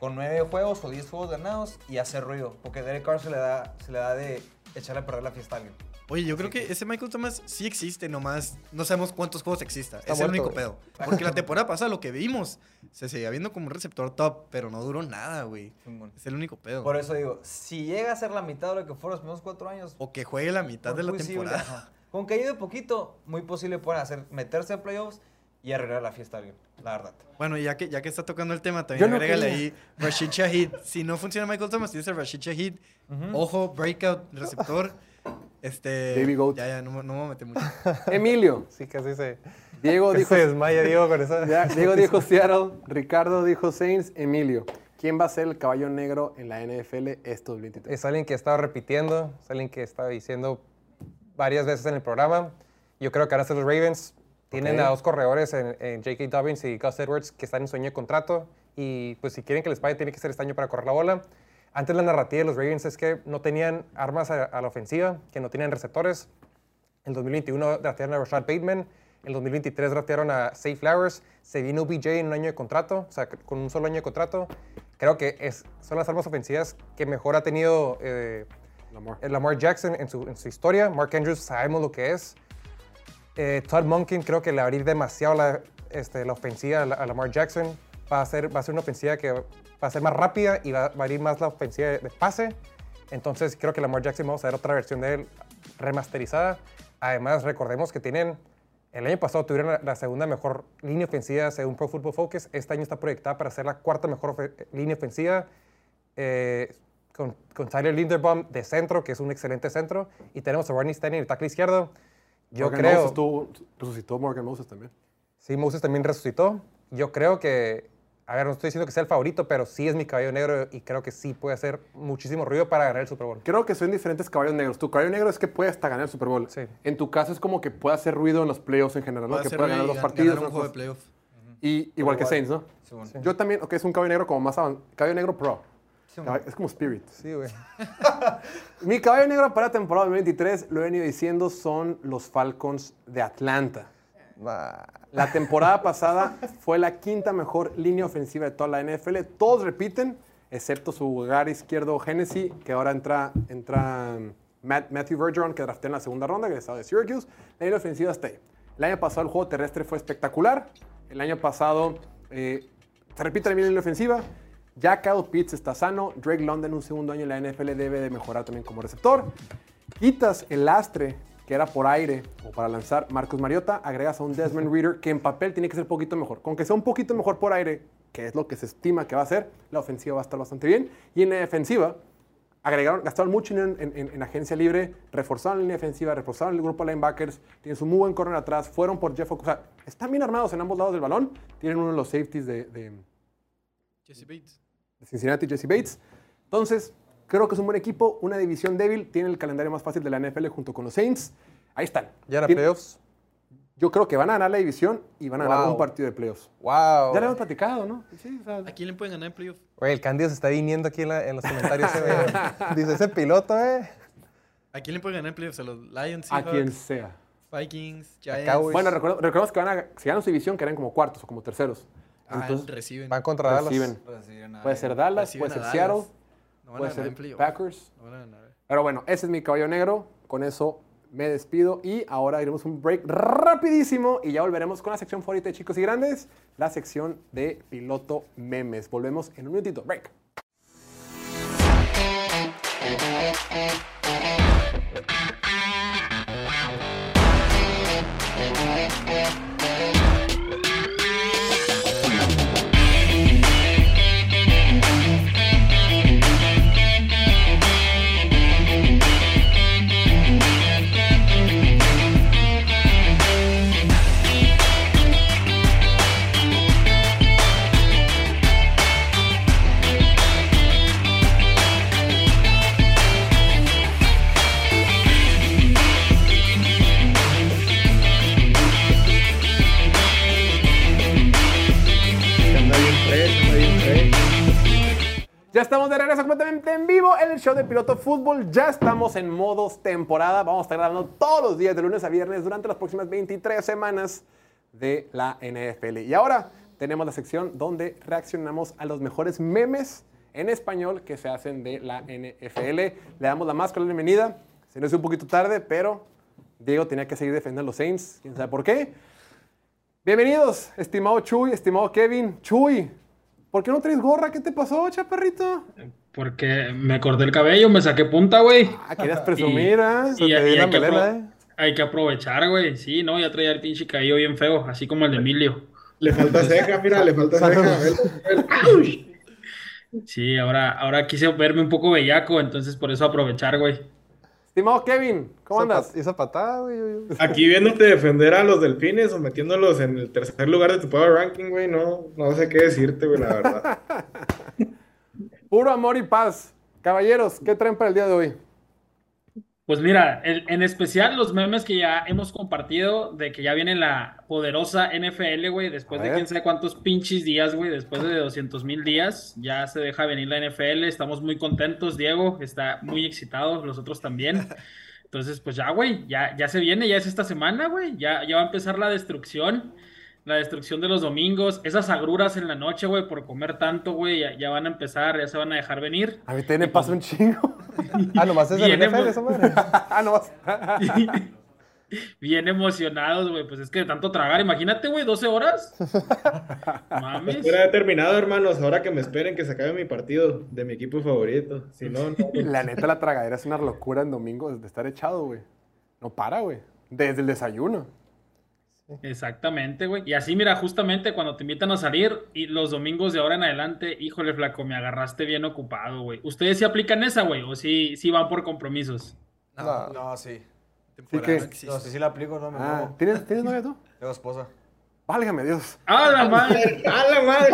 con nueve juegos o 10 juegos ganados y hacer ruido, porque Derek Carr se le da, se le da de echarle a perder la fiesta a alguien. Oye, yo creo que ese Michael Thomas sí existe, nomás no sabemos cuántos juegos exista. Está es el muerto, único pedo. [LAUGHS] Porque la temporada pasada lo que vimos se seguía viendo como un receptor top, pero no duró nada, güey. Es el único pedo. Por eso digo, si llega a ser la mitad de lo que fueron los primeros cuatro años, O que juegue la mitad de la posible, temporada. Con que ayude poquito, muy posible pueden hacer, meterse a playoffs y arreglar la fiesta a alguien, la verdad. Bueno, ya que, ya que está tocando el tema, también no agrégale quería. ahí Rashid Shahid. Si no funciona Michael Thomas, tienes a Rashid Shahid. Ujú. Ojo, breakout, receptor. Este. Baby goat. Ya, ya, no, me- no me meter mucho. [LAUGHS] Emilio, Sí, casi se. Diego dijo, Se desmaya, Diego, con esa. ya, [LAUGHS] Diego dijo Seattle, Ricardo dijo Saints, Emilio. ¿Quién va a ser el caballo negro en la NFL estos 2023? Es alguien que estaba repitiendo, es alguien que estaba diciendo varias veces en el programa. Yo creo que ahora son los Ravens. Tienen Ok. a dos corredores en, en J.K. Dobbins y Gus Edwards que están en sueño de contrato. Y pues si quieren que les pague, tiene que ser este año para correr la bola. Antes la narrativa de los Ravens es que no tenían armas a, a la ofensiva, que no tenían receptores. En 2021 draftearon a Rashad Bateman. En 2023 draftearon a Safe Flowers. Se vino OBJ en un año de contrato, o sea, con un solo año de contrato. Creo que es, son las armas ofensivas que mejor ha tenido eh, Lamar. eh, Lamar Jackson en su, en su historia. Mark Andrews sabemos lo que es. Eh, Todd Monken creo que le abrir demasiado la, este, la ofensiva a, la- a Lamar Jackson. Va a, ser, va a ser una ofensiva que va a ser más rápida y va, va a abrir más la ofensiva de, de pase. Entonces creo que Lamar Jackson vamos a ver otra versión de él remasterizada. Además, recordemos que tienen, el año pasado tuvieron la, la segunda mejor línea ofensiva según Pro Football Focus. Este año está proyectada para ser la cuarta mejor línea ofensiva. eh, con, con Tyler Linderbaum de centro, que es un excelente centro. Y tenemos a Ronnie Stanley en el tackle izquierdo. Yo Morgan creo... Moses resucitó Morgan Moses también. Sí, Moses también resucitó. Yo creo que, a ver, no estoy diciendo que sea el favorito, pero sí es mi caballo negro y creo que sí puede hacer muchísimo ruido para ganar el Super Bowl. Creo que son diferentes caballos negros. Tu caballo negro es que puede hasta ganar el Super Bowl. Sí. En tu caso es como que puede hacer ruido en los playoffs en general, ¿no? Puede Que pueda ganar gan- partidos. ganar un juego de playoff. Y igual que. Saints, ¿no? Según. Yo también, ok, es un caballo negro como más avanzado. Caballo negro pro. Sí, Caballo- Es como Spirit. Sí, güey. [LAUGHS] Mi caballo negro para la temporada 2023, lo he venido diciendo, son los Falcons de Atlanta. La temporada pasada fue la quinta mejor línea ofensiva de toda la NFL. Todos repiten, excepto su hogar izquierdo Hennessy, que ahora entra, entra um, Matt- Matthew Bergeron, que drafté en la segunda ronda, que estaba de Syracuse. La línea ofensiva está ahí. El año pasado el juego terrestre fue espectacular. El año pasado eh, se repite la misma línea ofensiva. Ya Kyle Pitts está sano. Drake London, un segundo año en la NFL, debe de mejorar también como receptor. Quitas el lastre que era por aire o para lanzar Marcus Mariota, agregas a un Desmond Reader que en papel tiene que ser un poquito mejor. Con que sea un poquito mejor por aire, que es lo que se estima que va a ser, la ofensiva va a estar bastante bien. Y en la defensiva, agregaron, gastaron mucho en, en- en- en agencia libre, reforzaron la línea defensiva, reforzaron el grupo de linebackers, tienen su muy buen corner atrás, fueron por Jeff, o sea, están bien armados en ambos lados del balón, tienen uno de los safeties de- de, Jesse Bates. de Cincinnati, Jesse Bates. Entonces, creo que es un buen equipo, una división débil, tiene el calendario más fácil de la NFL junto con los Saints. Ahí están. Ya era Tien- playoffs. Yo creo que van a ganar la división y van a ganar Wow. un partido de playoffs. ¡Wow! Ya lo hemos platicado, ¿no? Sí, o sea, ¿A quién le pueden ganar en playoff? Güey, el Candido se está viniendo aquí en, la- en los comentarios. [LAUGHS] eh. Dice, ese piloto, eh. ¿A quién le pueden ganar en playoffs? ¿A los Lions, a Seahawks, quien sea. Vikings, A Giants? Bueno, recordemos que van a, si ganan su división, que eran como cuartos o como terceros. Ah, Entonces, reciben. Van contra Dallas. reciben. Sí, nada, Puede ser Dallas, Reciben puede a ser Dallas. Seattle, No van a ganar en playoff. Packers. No van a ganar. Pero bueno, ese es mi caballo negro. Con eso me despido y ahora iremos un break rapidísimo y ya volveremos con la sección favorita de chicos y grandes, la sección de piloto memes. Volvemos en un minutito. Break. Ya estamos de regreso completamente en vivo en el show de Piloto Fútbol. Ya estamos en modos temporada. Vamos a estar grabando todos los días de lunes a viernes durante las próximas 23 semanas de la NFL. Y ahora tenemos la sección donde reaccionamos a los mejores memes en español que se hacen de la NFL. Le damos la más cordial bienvenida. Se nos hizo un poquito tarde, pero Diego tenía que seguir defendiendo a los Saints. ¿Quién sabe por qué? Bienvenidos, estimado Chuy, estimado Kevin. Chuy, ¿por qué no traes gorra? ¿Qué te pasó, chaparrito? Porque me corté el cabello, me saqué punta, güey. Ah, querías presumir, ¿ah? Y, te y hay, que melena, apro- ¿eh? hay que aprovechar, güey. Sí, no, ya traía el pinche cabello bien feo, así como el de Emilio. Le falta ceja, mira, le falta ceja. Sí, ahora, ahora quise verme un poco bellaco, entonces por eso aprovechar, güey. Estimado Kevin, ¿cómo andas? pat- Esa patada, güey. Aquí viéndote defender a los delfines o metiéndolos en el tercer lugar de tu Power Ranking, güey, no, no sé qué decirte, güey, la verdad. [LAUGHS] Puro amor y paz. Caballeros, ¿qué traen para el día de hoy? Pues mira, en especial los memes que ya hemos compartido de que ya viene la poderosa NFL, güey, después de quién sabe cuántos pinches días, güey, después de 200 mil días, ya se deja venir la NFL, estamos muy contentos, Diego está muy excitado, nosotros también. [LAUGHS] Entonces, pues ya, güey, ya, ya se viene, ya es esta semana, güey, ya, ya va a empezar la destrucción, la destrucción de los domingos, esas agruras en la noche, güey, por comer tanto, güey, ya, ya van a empezar, ya se van a dejar venir. A mí también me pasa un chingo. [LAUGHS] Ah, nomás es Bien NFL esa madre. [LAUGHS] ah, no vas. [LAUGHS] Bien emocionados, güey. Pues es que de tanto tragar, imagínate, güey, 12 horas. Mames. Espera determinado, hermanos, ahora que me esperen que se acabe mi partido de mi equipo favorito. Si no, no. La neta, la tragadera es una locura en domingo de estar echado, güey. No para, güey. Desde el desayuno. Exactamente, güey. Y así, mira, justamente cuando te invitan a salir y los domingos de ahora en adelante, híjole, flaco, me agarraste bien ocupado, güey. ¿Ustedes sí aplican esa, güey? ¿O sí, sí van por compromisos? No. No, sí. Temporada que- no. No, sí, sí la aplico, no me Ah, muevo. ¿tienes, ¿Tienes novia tú? Tengo esposa. Válgame Dios. ¡Ah, la madre! ¡A la madre!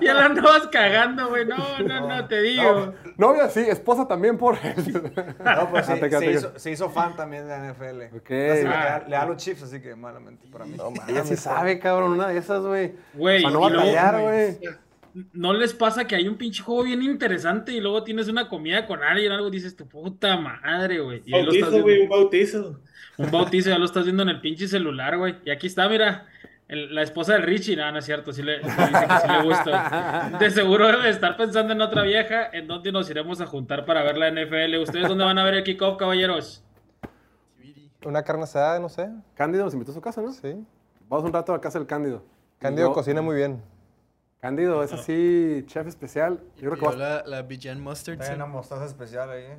[LAUGHS] [LAUGHS] Ya la andabas cagando, güey. No, no, no, te digo. Novia sí, esposa también por [LAUGHS] No, pues sí, Ah, se, hizo, se hizo fan también de la NFL. Ok. Casi le, Ah. da, le da los chips, así que malamente para mí. Ella sí sabe, cabrón, una de esas, güey. Güey, Para no batallar, güey. ¿No les pasa que hay un pinche juego bien interesante y luego tienes una comida con alguien algo y dices tu puta madre, güey? Bautizo, viendo. güey, un bautizo. Un bautizo, ya lo estás viendo en el pinche celular, güey. Y aquí está, mira, el- la esposa del Richie. No, no es cierto, sí le, dice que sí le gusta. De seguro debe estar pensando en otra vieja, en dónde nos iremos a juntar para ver la NFL. ¿Ustedes dónde van a ver el kickoff, caballeros? Una carne asada, no sé. Cándido nos invitó a su casa, ¿no? Sí. Vamos un rato a casa del Cándido. Cándido cocina muy bien. Cándido es así, chef especial. Yo creo que Pidió va la, la Bijan Mustard. Sí. una mostaza especial ahí, ¿eh?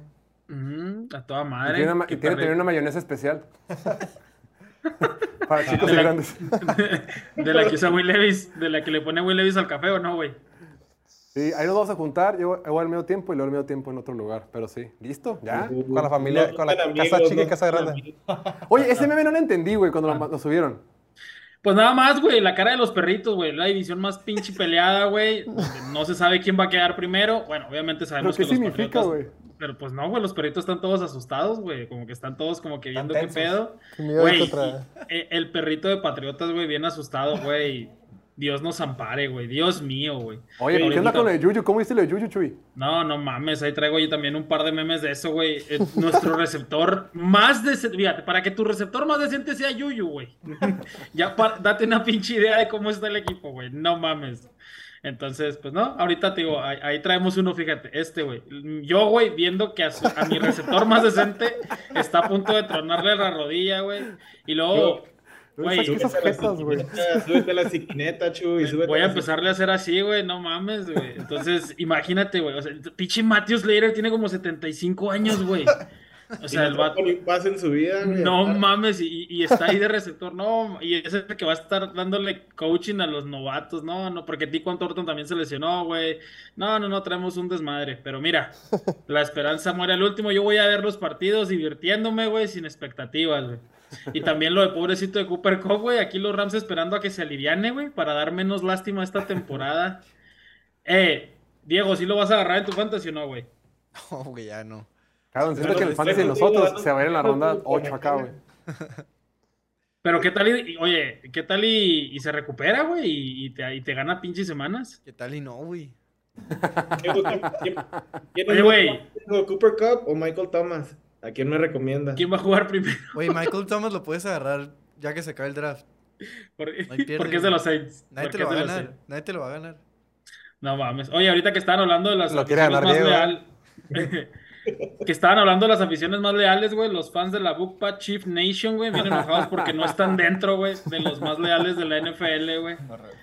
A toda y madre. tiene, una y tiene perri- también una mayonesa especial. [LAUGHS] Para chicos y grandes. [LAUGHS] De la que usa Will Levis, de la que le pone Will Levis al café, ¿o no, güey? Sí, ahí nos vamos a juntar. Yo yo voy al medio tiempo y luego al medio tiempo en otro lugar. Pero sí, ¿listo? ¿Ya? Con la familia, No con la casa chica y casa grande. Oye, ese [LAUGHS] meme no lo entendí, güey, cuando lo, lo subieron. Pues nada más, güey, la cara de los perritos, güey, la división más pinche peleada, güey. No se sabe quién va a quedar primero. Bueno, obviamente ¿Pero sabemos qué que los significa, patriotas- güey? Pero pues no, güey, los perritos están todos asustados, güey. Como que están todos como que viendo qué pedo. Güey, e- el perrito de patriotas, güey, bien asustado, güey. Dios nos ampare, güey. Dios mío, güey. Oye, ¿qué onda con lo de Yuyu? ¿Cómo viste lo de Yuyu, Chuy? No, no mames, ahí traigo yo también un par de memes de eso, güey. Eh, Nuestro receptor más decente, fíjate, para que tu receptor más decente sea Yuyu, güey. [LAUGHS] ya date una pinche idea de cómo está el equipo, güey. No mames. Entonces, pues no, ahorita te digo, ahí, ahí traemos uno, fíjate, este, güey. Yo, güey, viendo que a, su- a mi receptor más decente está a punto de tronarle la rodilla, güey. Y luego, ¿Dónde güey, esas güey? Súbete a la siquineta, Chuy, súbete Voy a empezarle a hacer así, güey, no mames, güey. Entonces, [LAUGHS] imagínate, güey. O sea, el pinche Matthew Slater tiene como 75 años, güey. O [LAUGHS] sea, el vato. ni paz en su vida, güey. No mames, y, y está ahí de receptor, no, y es el que va a estar dándole coaching a los novatos, no, no, porque Tico Thornton también se lesionó, güey. No, no, no, traemos un desmadre, pero mira, [LAUGHS] la esperanza muere al último, yo voy a ver los partidos divirtiéndome, güey, sin expectativas, güey. Y también lo de pobrecito de Cooper Cup, güey, aquí los Rams esperando a que se aliviane, güey, para dar menos lástima esta temporada. [LAUGHS] Eh, Diego, ¿sí lo vas a agarrar en tu fantasy o no, güey? No, güey, ya no. Cabrón, siento Bueno, que el fantasy de nosotros se va a ir en la ronda dando- 8 acá, güey. [LAUGHS] Pero qué tal y, oye, qué tal y, y se recupera, güey, y, y te, y te gana pinches semanas. ¿Qué tal y no, güey? ¿Quién- quién- quién Oye, güey. ¿Cooper Cup o Michael Thomas? ¿A quién me recomienda? ¿Quién va a jugar primero? Oye, Michael Thomas lo puedes agarrar ya que se acabe el draft. Por- No hay pierde, porque es de güey. los Saints. Nadie te lo va a ganar. Nadie te lo va a ganar. No mames. Oye, ahorita que estaban hablando de las Lo quiere aficiones ganar más Diego, leales. [LAUGHS] que estaban hablando de las aficiones más leales, güey. Los fans de la Bookpa Chief Nation, güey, vienen enojados porque no están dentro, güey, de los más leales de la NFL, güey.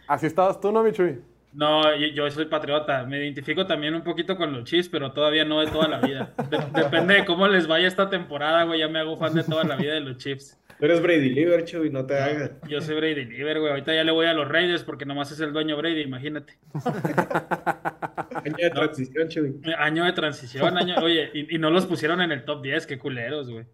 Así estabas tú, ¿no, mi Chuy? No, yo, yo soy patriota. Me identifico también un poquito con los Chiefs, pero todavía no de toda la vida. De- [LAUGHS] depende de cómo les vaya esta temporada, güey. Ya me hago fan de toda la vida de los Chiefs. Tú eres Brady Liver, Chuy, no te hagas. Yo soy Brady Liver, güey. Ahorita ya le voy a los Raiders porque nomás es el dueño Brady, imagínate. [LAUGHS] Año de transición, Chuy. Año de transición, año, oye, y, y no los pusieron en el top 10, qué culeros, güey.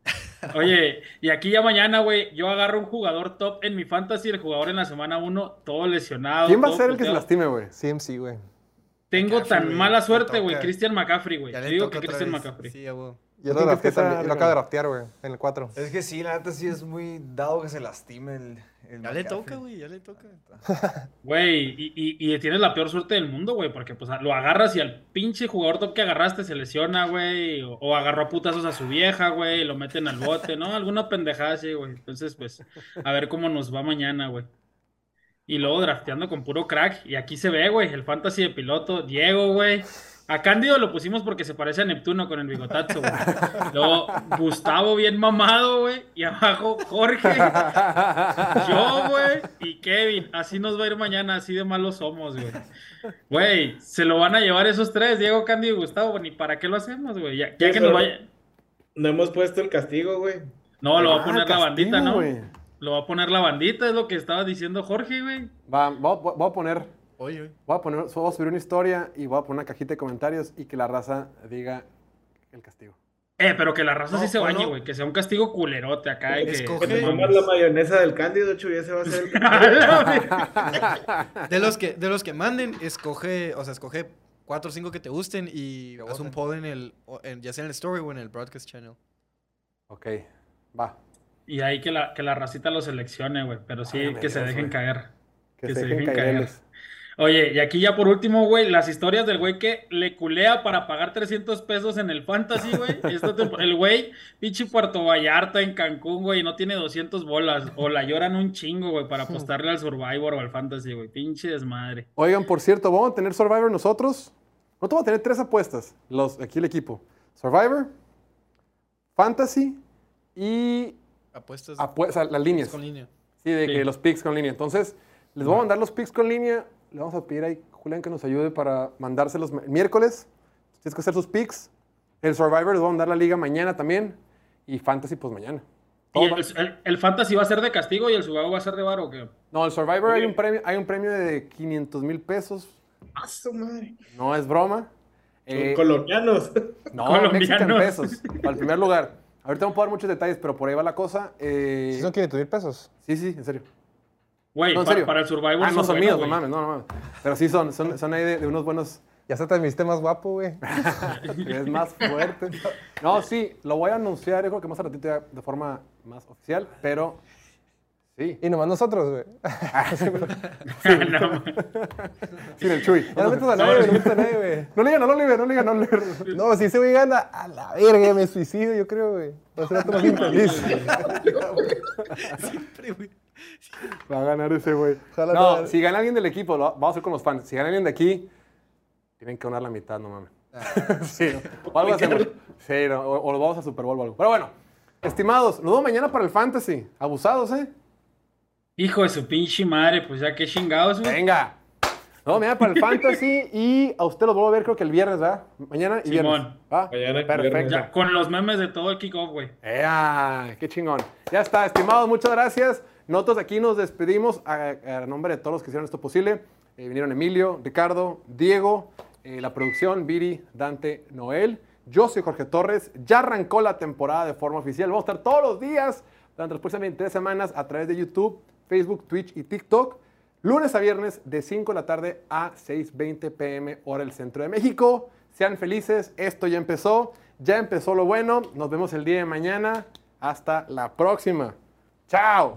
Oye, y aquí ya mañana, güey, yo agarro un jugador top en mi fantasy, el jugador en la semana 1, todo lesionado. ¿Quién va a ser el que se lastime, güey? CMC, güey. Tengo McCaffrey, tan güey, mala suerte, güey. Christian McCaffrey, güey. Le digo que Christian vez. McCaffrey. Sí, huevo. Yo ¿Quién lo lo acabo de draftear, güey, en el 4. Es que sí, la neta sí es muy dado que se lastime el. El Ya le toca, güey, ya le toca. [LAUGHS] Güey, y, y, y tienes la peor suerte del mundo, güey, porque pues lo agarras y al pinche jugador top que agarraste se lesiona, güey, o, o agarró a putazos a su vieja, güey, y lo meten al bote, ¿no? Alguna pendejada así, güey. Entonces, pues, a ver cómo nos va mañana, güey. Y luego drafteando con puro crack, y aquí se ve, güey, el fantasy de piloto, Diego, güey. A Cándido lo pusimos porque se parece a Neptuno con el bigotazo, güey. Luego Gustavo bien mamado, güey, y abajo Jorge. Yo, güey, y Kevin. Así nos va a ir mañana, así de malos somos, güey. Güey, se lo van a llevar esos tres, Diego, Cándido y Gustavo. Ni para qué lo hacemos, güey. Ya, ya que nos vaya. No hemos puesto el castigo, güey. No, lo va a Ah, poner la castigo, bandita, ¿no? Lo va a poner la bandita, es lo que estaba diciendo Jorge, güey. Va, voy a poner, Oye, oye. voy a poner, voy a subir una historia y voy a poner una cajita de comentarios y que la raza diga el castigo. Eh, pero que la raza No, sí se bañe, ponlo. güey. Que sea un castigo culerote acá. y que- Escoge- Que te la mayonesa del Cándido, Chuy, ese va a ser el. [LAUGHS] [LAUGHS] De los que, de los que manden, escoge, o sea, escoge cuatro o cinco que te gusten y haz un poll en el, en- ya sea en el story o en el broadcast channel. Ok, va. Y ahí que la, que la racita lo seleccione, güey. Pero sí, que se Dios, dejen güey. caer. Que, Que se se dejen dejen caer. Oye, y aquí ya por último, güey, las historias del güey que le culea para pagar 300 pesos en el Fantasy, güey. El güey, pinche Puerto Vallarta en Cancún, güey, no tiene 200 bolas. O la lloran un chingo, güey, para apostarle al Survivor o al Fantasy, güey. Pinche desmadre. Oigan, por cierto, vamos a tener Survivor nosotros. Nosotros vamos a tener tres apuestas, los, aquí el equipo. Survivor, Fantasy y Apuestas o sea, las líneas. con línea. Sí, de Sí. que los picks con línea. Entonces, les voy a mandar los picks con línea. Le vamos a pedir ahí, Julián, que nos ayude para mandárselos el miércoles. Tienes que hacer sus picks. El Survivor les voy a mandar la liga mañana también. Y Fantasy, pues mañana. ¿Y el, va- el- el Fantasy va a ser de castigo y el Survivor va a ser de varo o qué? No, el Survivor hay un premio, hay un premio de 500 mil pesos. ¡A su madre! No es broma. Son Eh, colombianos. No, [LAUGHS] Colombianos. Pesos. El primer lugar. Ahorita no puedo dar muchos detalles, pero por ahí va la cosa. Eh, ¿Sí son 500 mil pesos? sí, sí, en serio. Güey, No, en pa- serio. para el Survivor Ah, no son buenos, míos, no mames, no, no mames. Pero sí son, son, son ahí de, de unos buenos. Ya se te admitiste más guapo, güey. [LAUGHS] Es más fuerte. No, sí, lo voy a anunciar, yo creo que más a ratito ya de forma más oficial, pero sí. Y nomás nosotros, güey. [LAUGHS] [LAUGHS] No, Sin el Chuy. Ya no metas a nadie, güey, no metas a nadie, güey. No le digan, no lo digan, no le digan, no le digan. No, si ese güey gana, a la verga, me suicido, yo creo, güey. Va a ser otro más infeliz. Siempre, güey. [LAUGHS] Va a ganar ese güey. No, no- si gana alguien del equipo, lo vamos a hacer con los fans. Si gana alguien de aquí, tienen que donar la mitad, no mames. [LAUGHS] sí, o algo hacemos. [LAUGHS] Sí, no, o, o lo vamos a Super Bowl o algo. Pero bueno, estimados, nos vemos mañana para el Fantasy. Abusados, ¿eh? Hijo de su pinche madre, pues ya que chingados, güey. Venga. No, mañana para el Fantasy y a usted los vuelvo a ver creo que el viernes, ¿verdad? Mañana y Simón. viernes. ¿Va? Mañana y Perfecto. viernes. Ya, con los memes de todo el kickoff, güey. ¡Ea! ¡Qué chingón! Ya está, estimados, muchas gracias. Nosotros aquí nos despedimos a, nombre de todos los que hicieron esto posible. Eh, vinieron Emilio, Ricardo, Diego, eh, la producción, Viri, Dante, Noel. Yo soy Jorge Torres. Ya arrancó la temporada de forma oficial. Vamos a estar todos los días durante las próximas 23 semanas a través de YouTube, Facebook, Twitch y TikTok. Lunes a viernes de 5 de la tarde a 6.20 pm hora del centro de México. Sean felices, esto ya empezó. Ya empezó lo bueno. Nos vemos el día de mañana. Hasta la próxima. Tchau!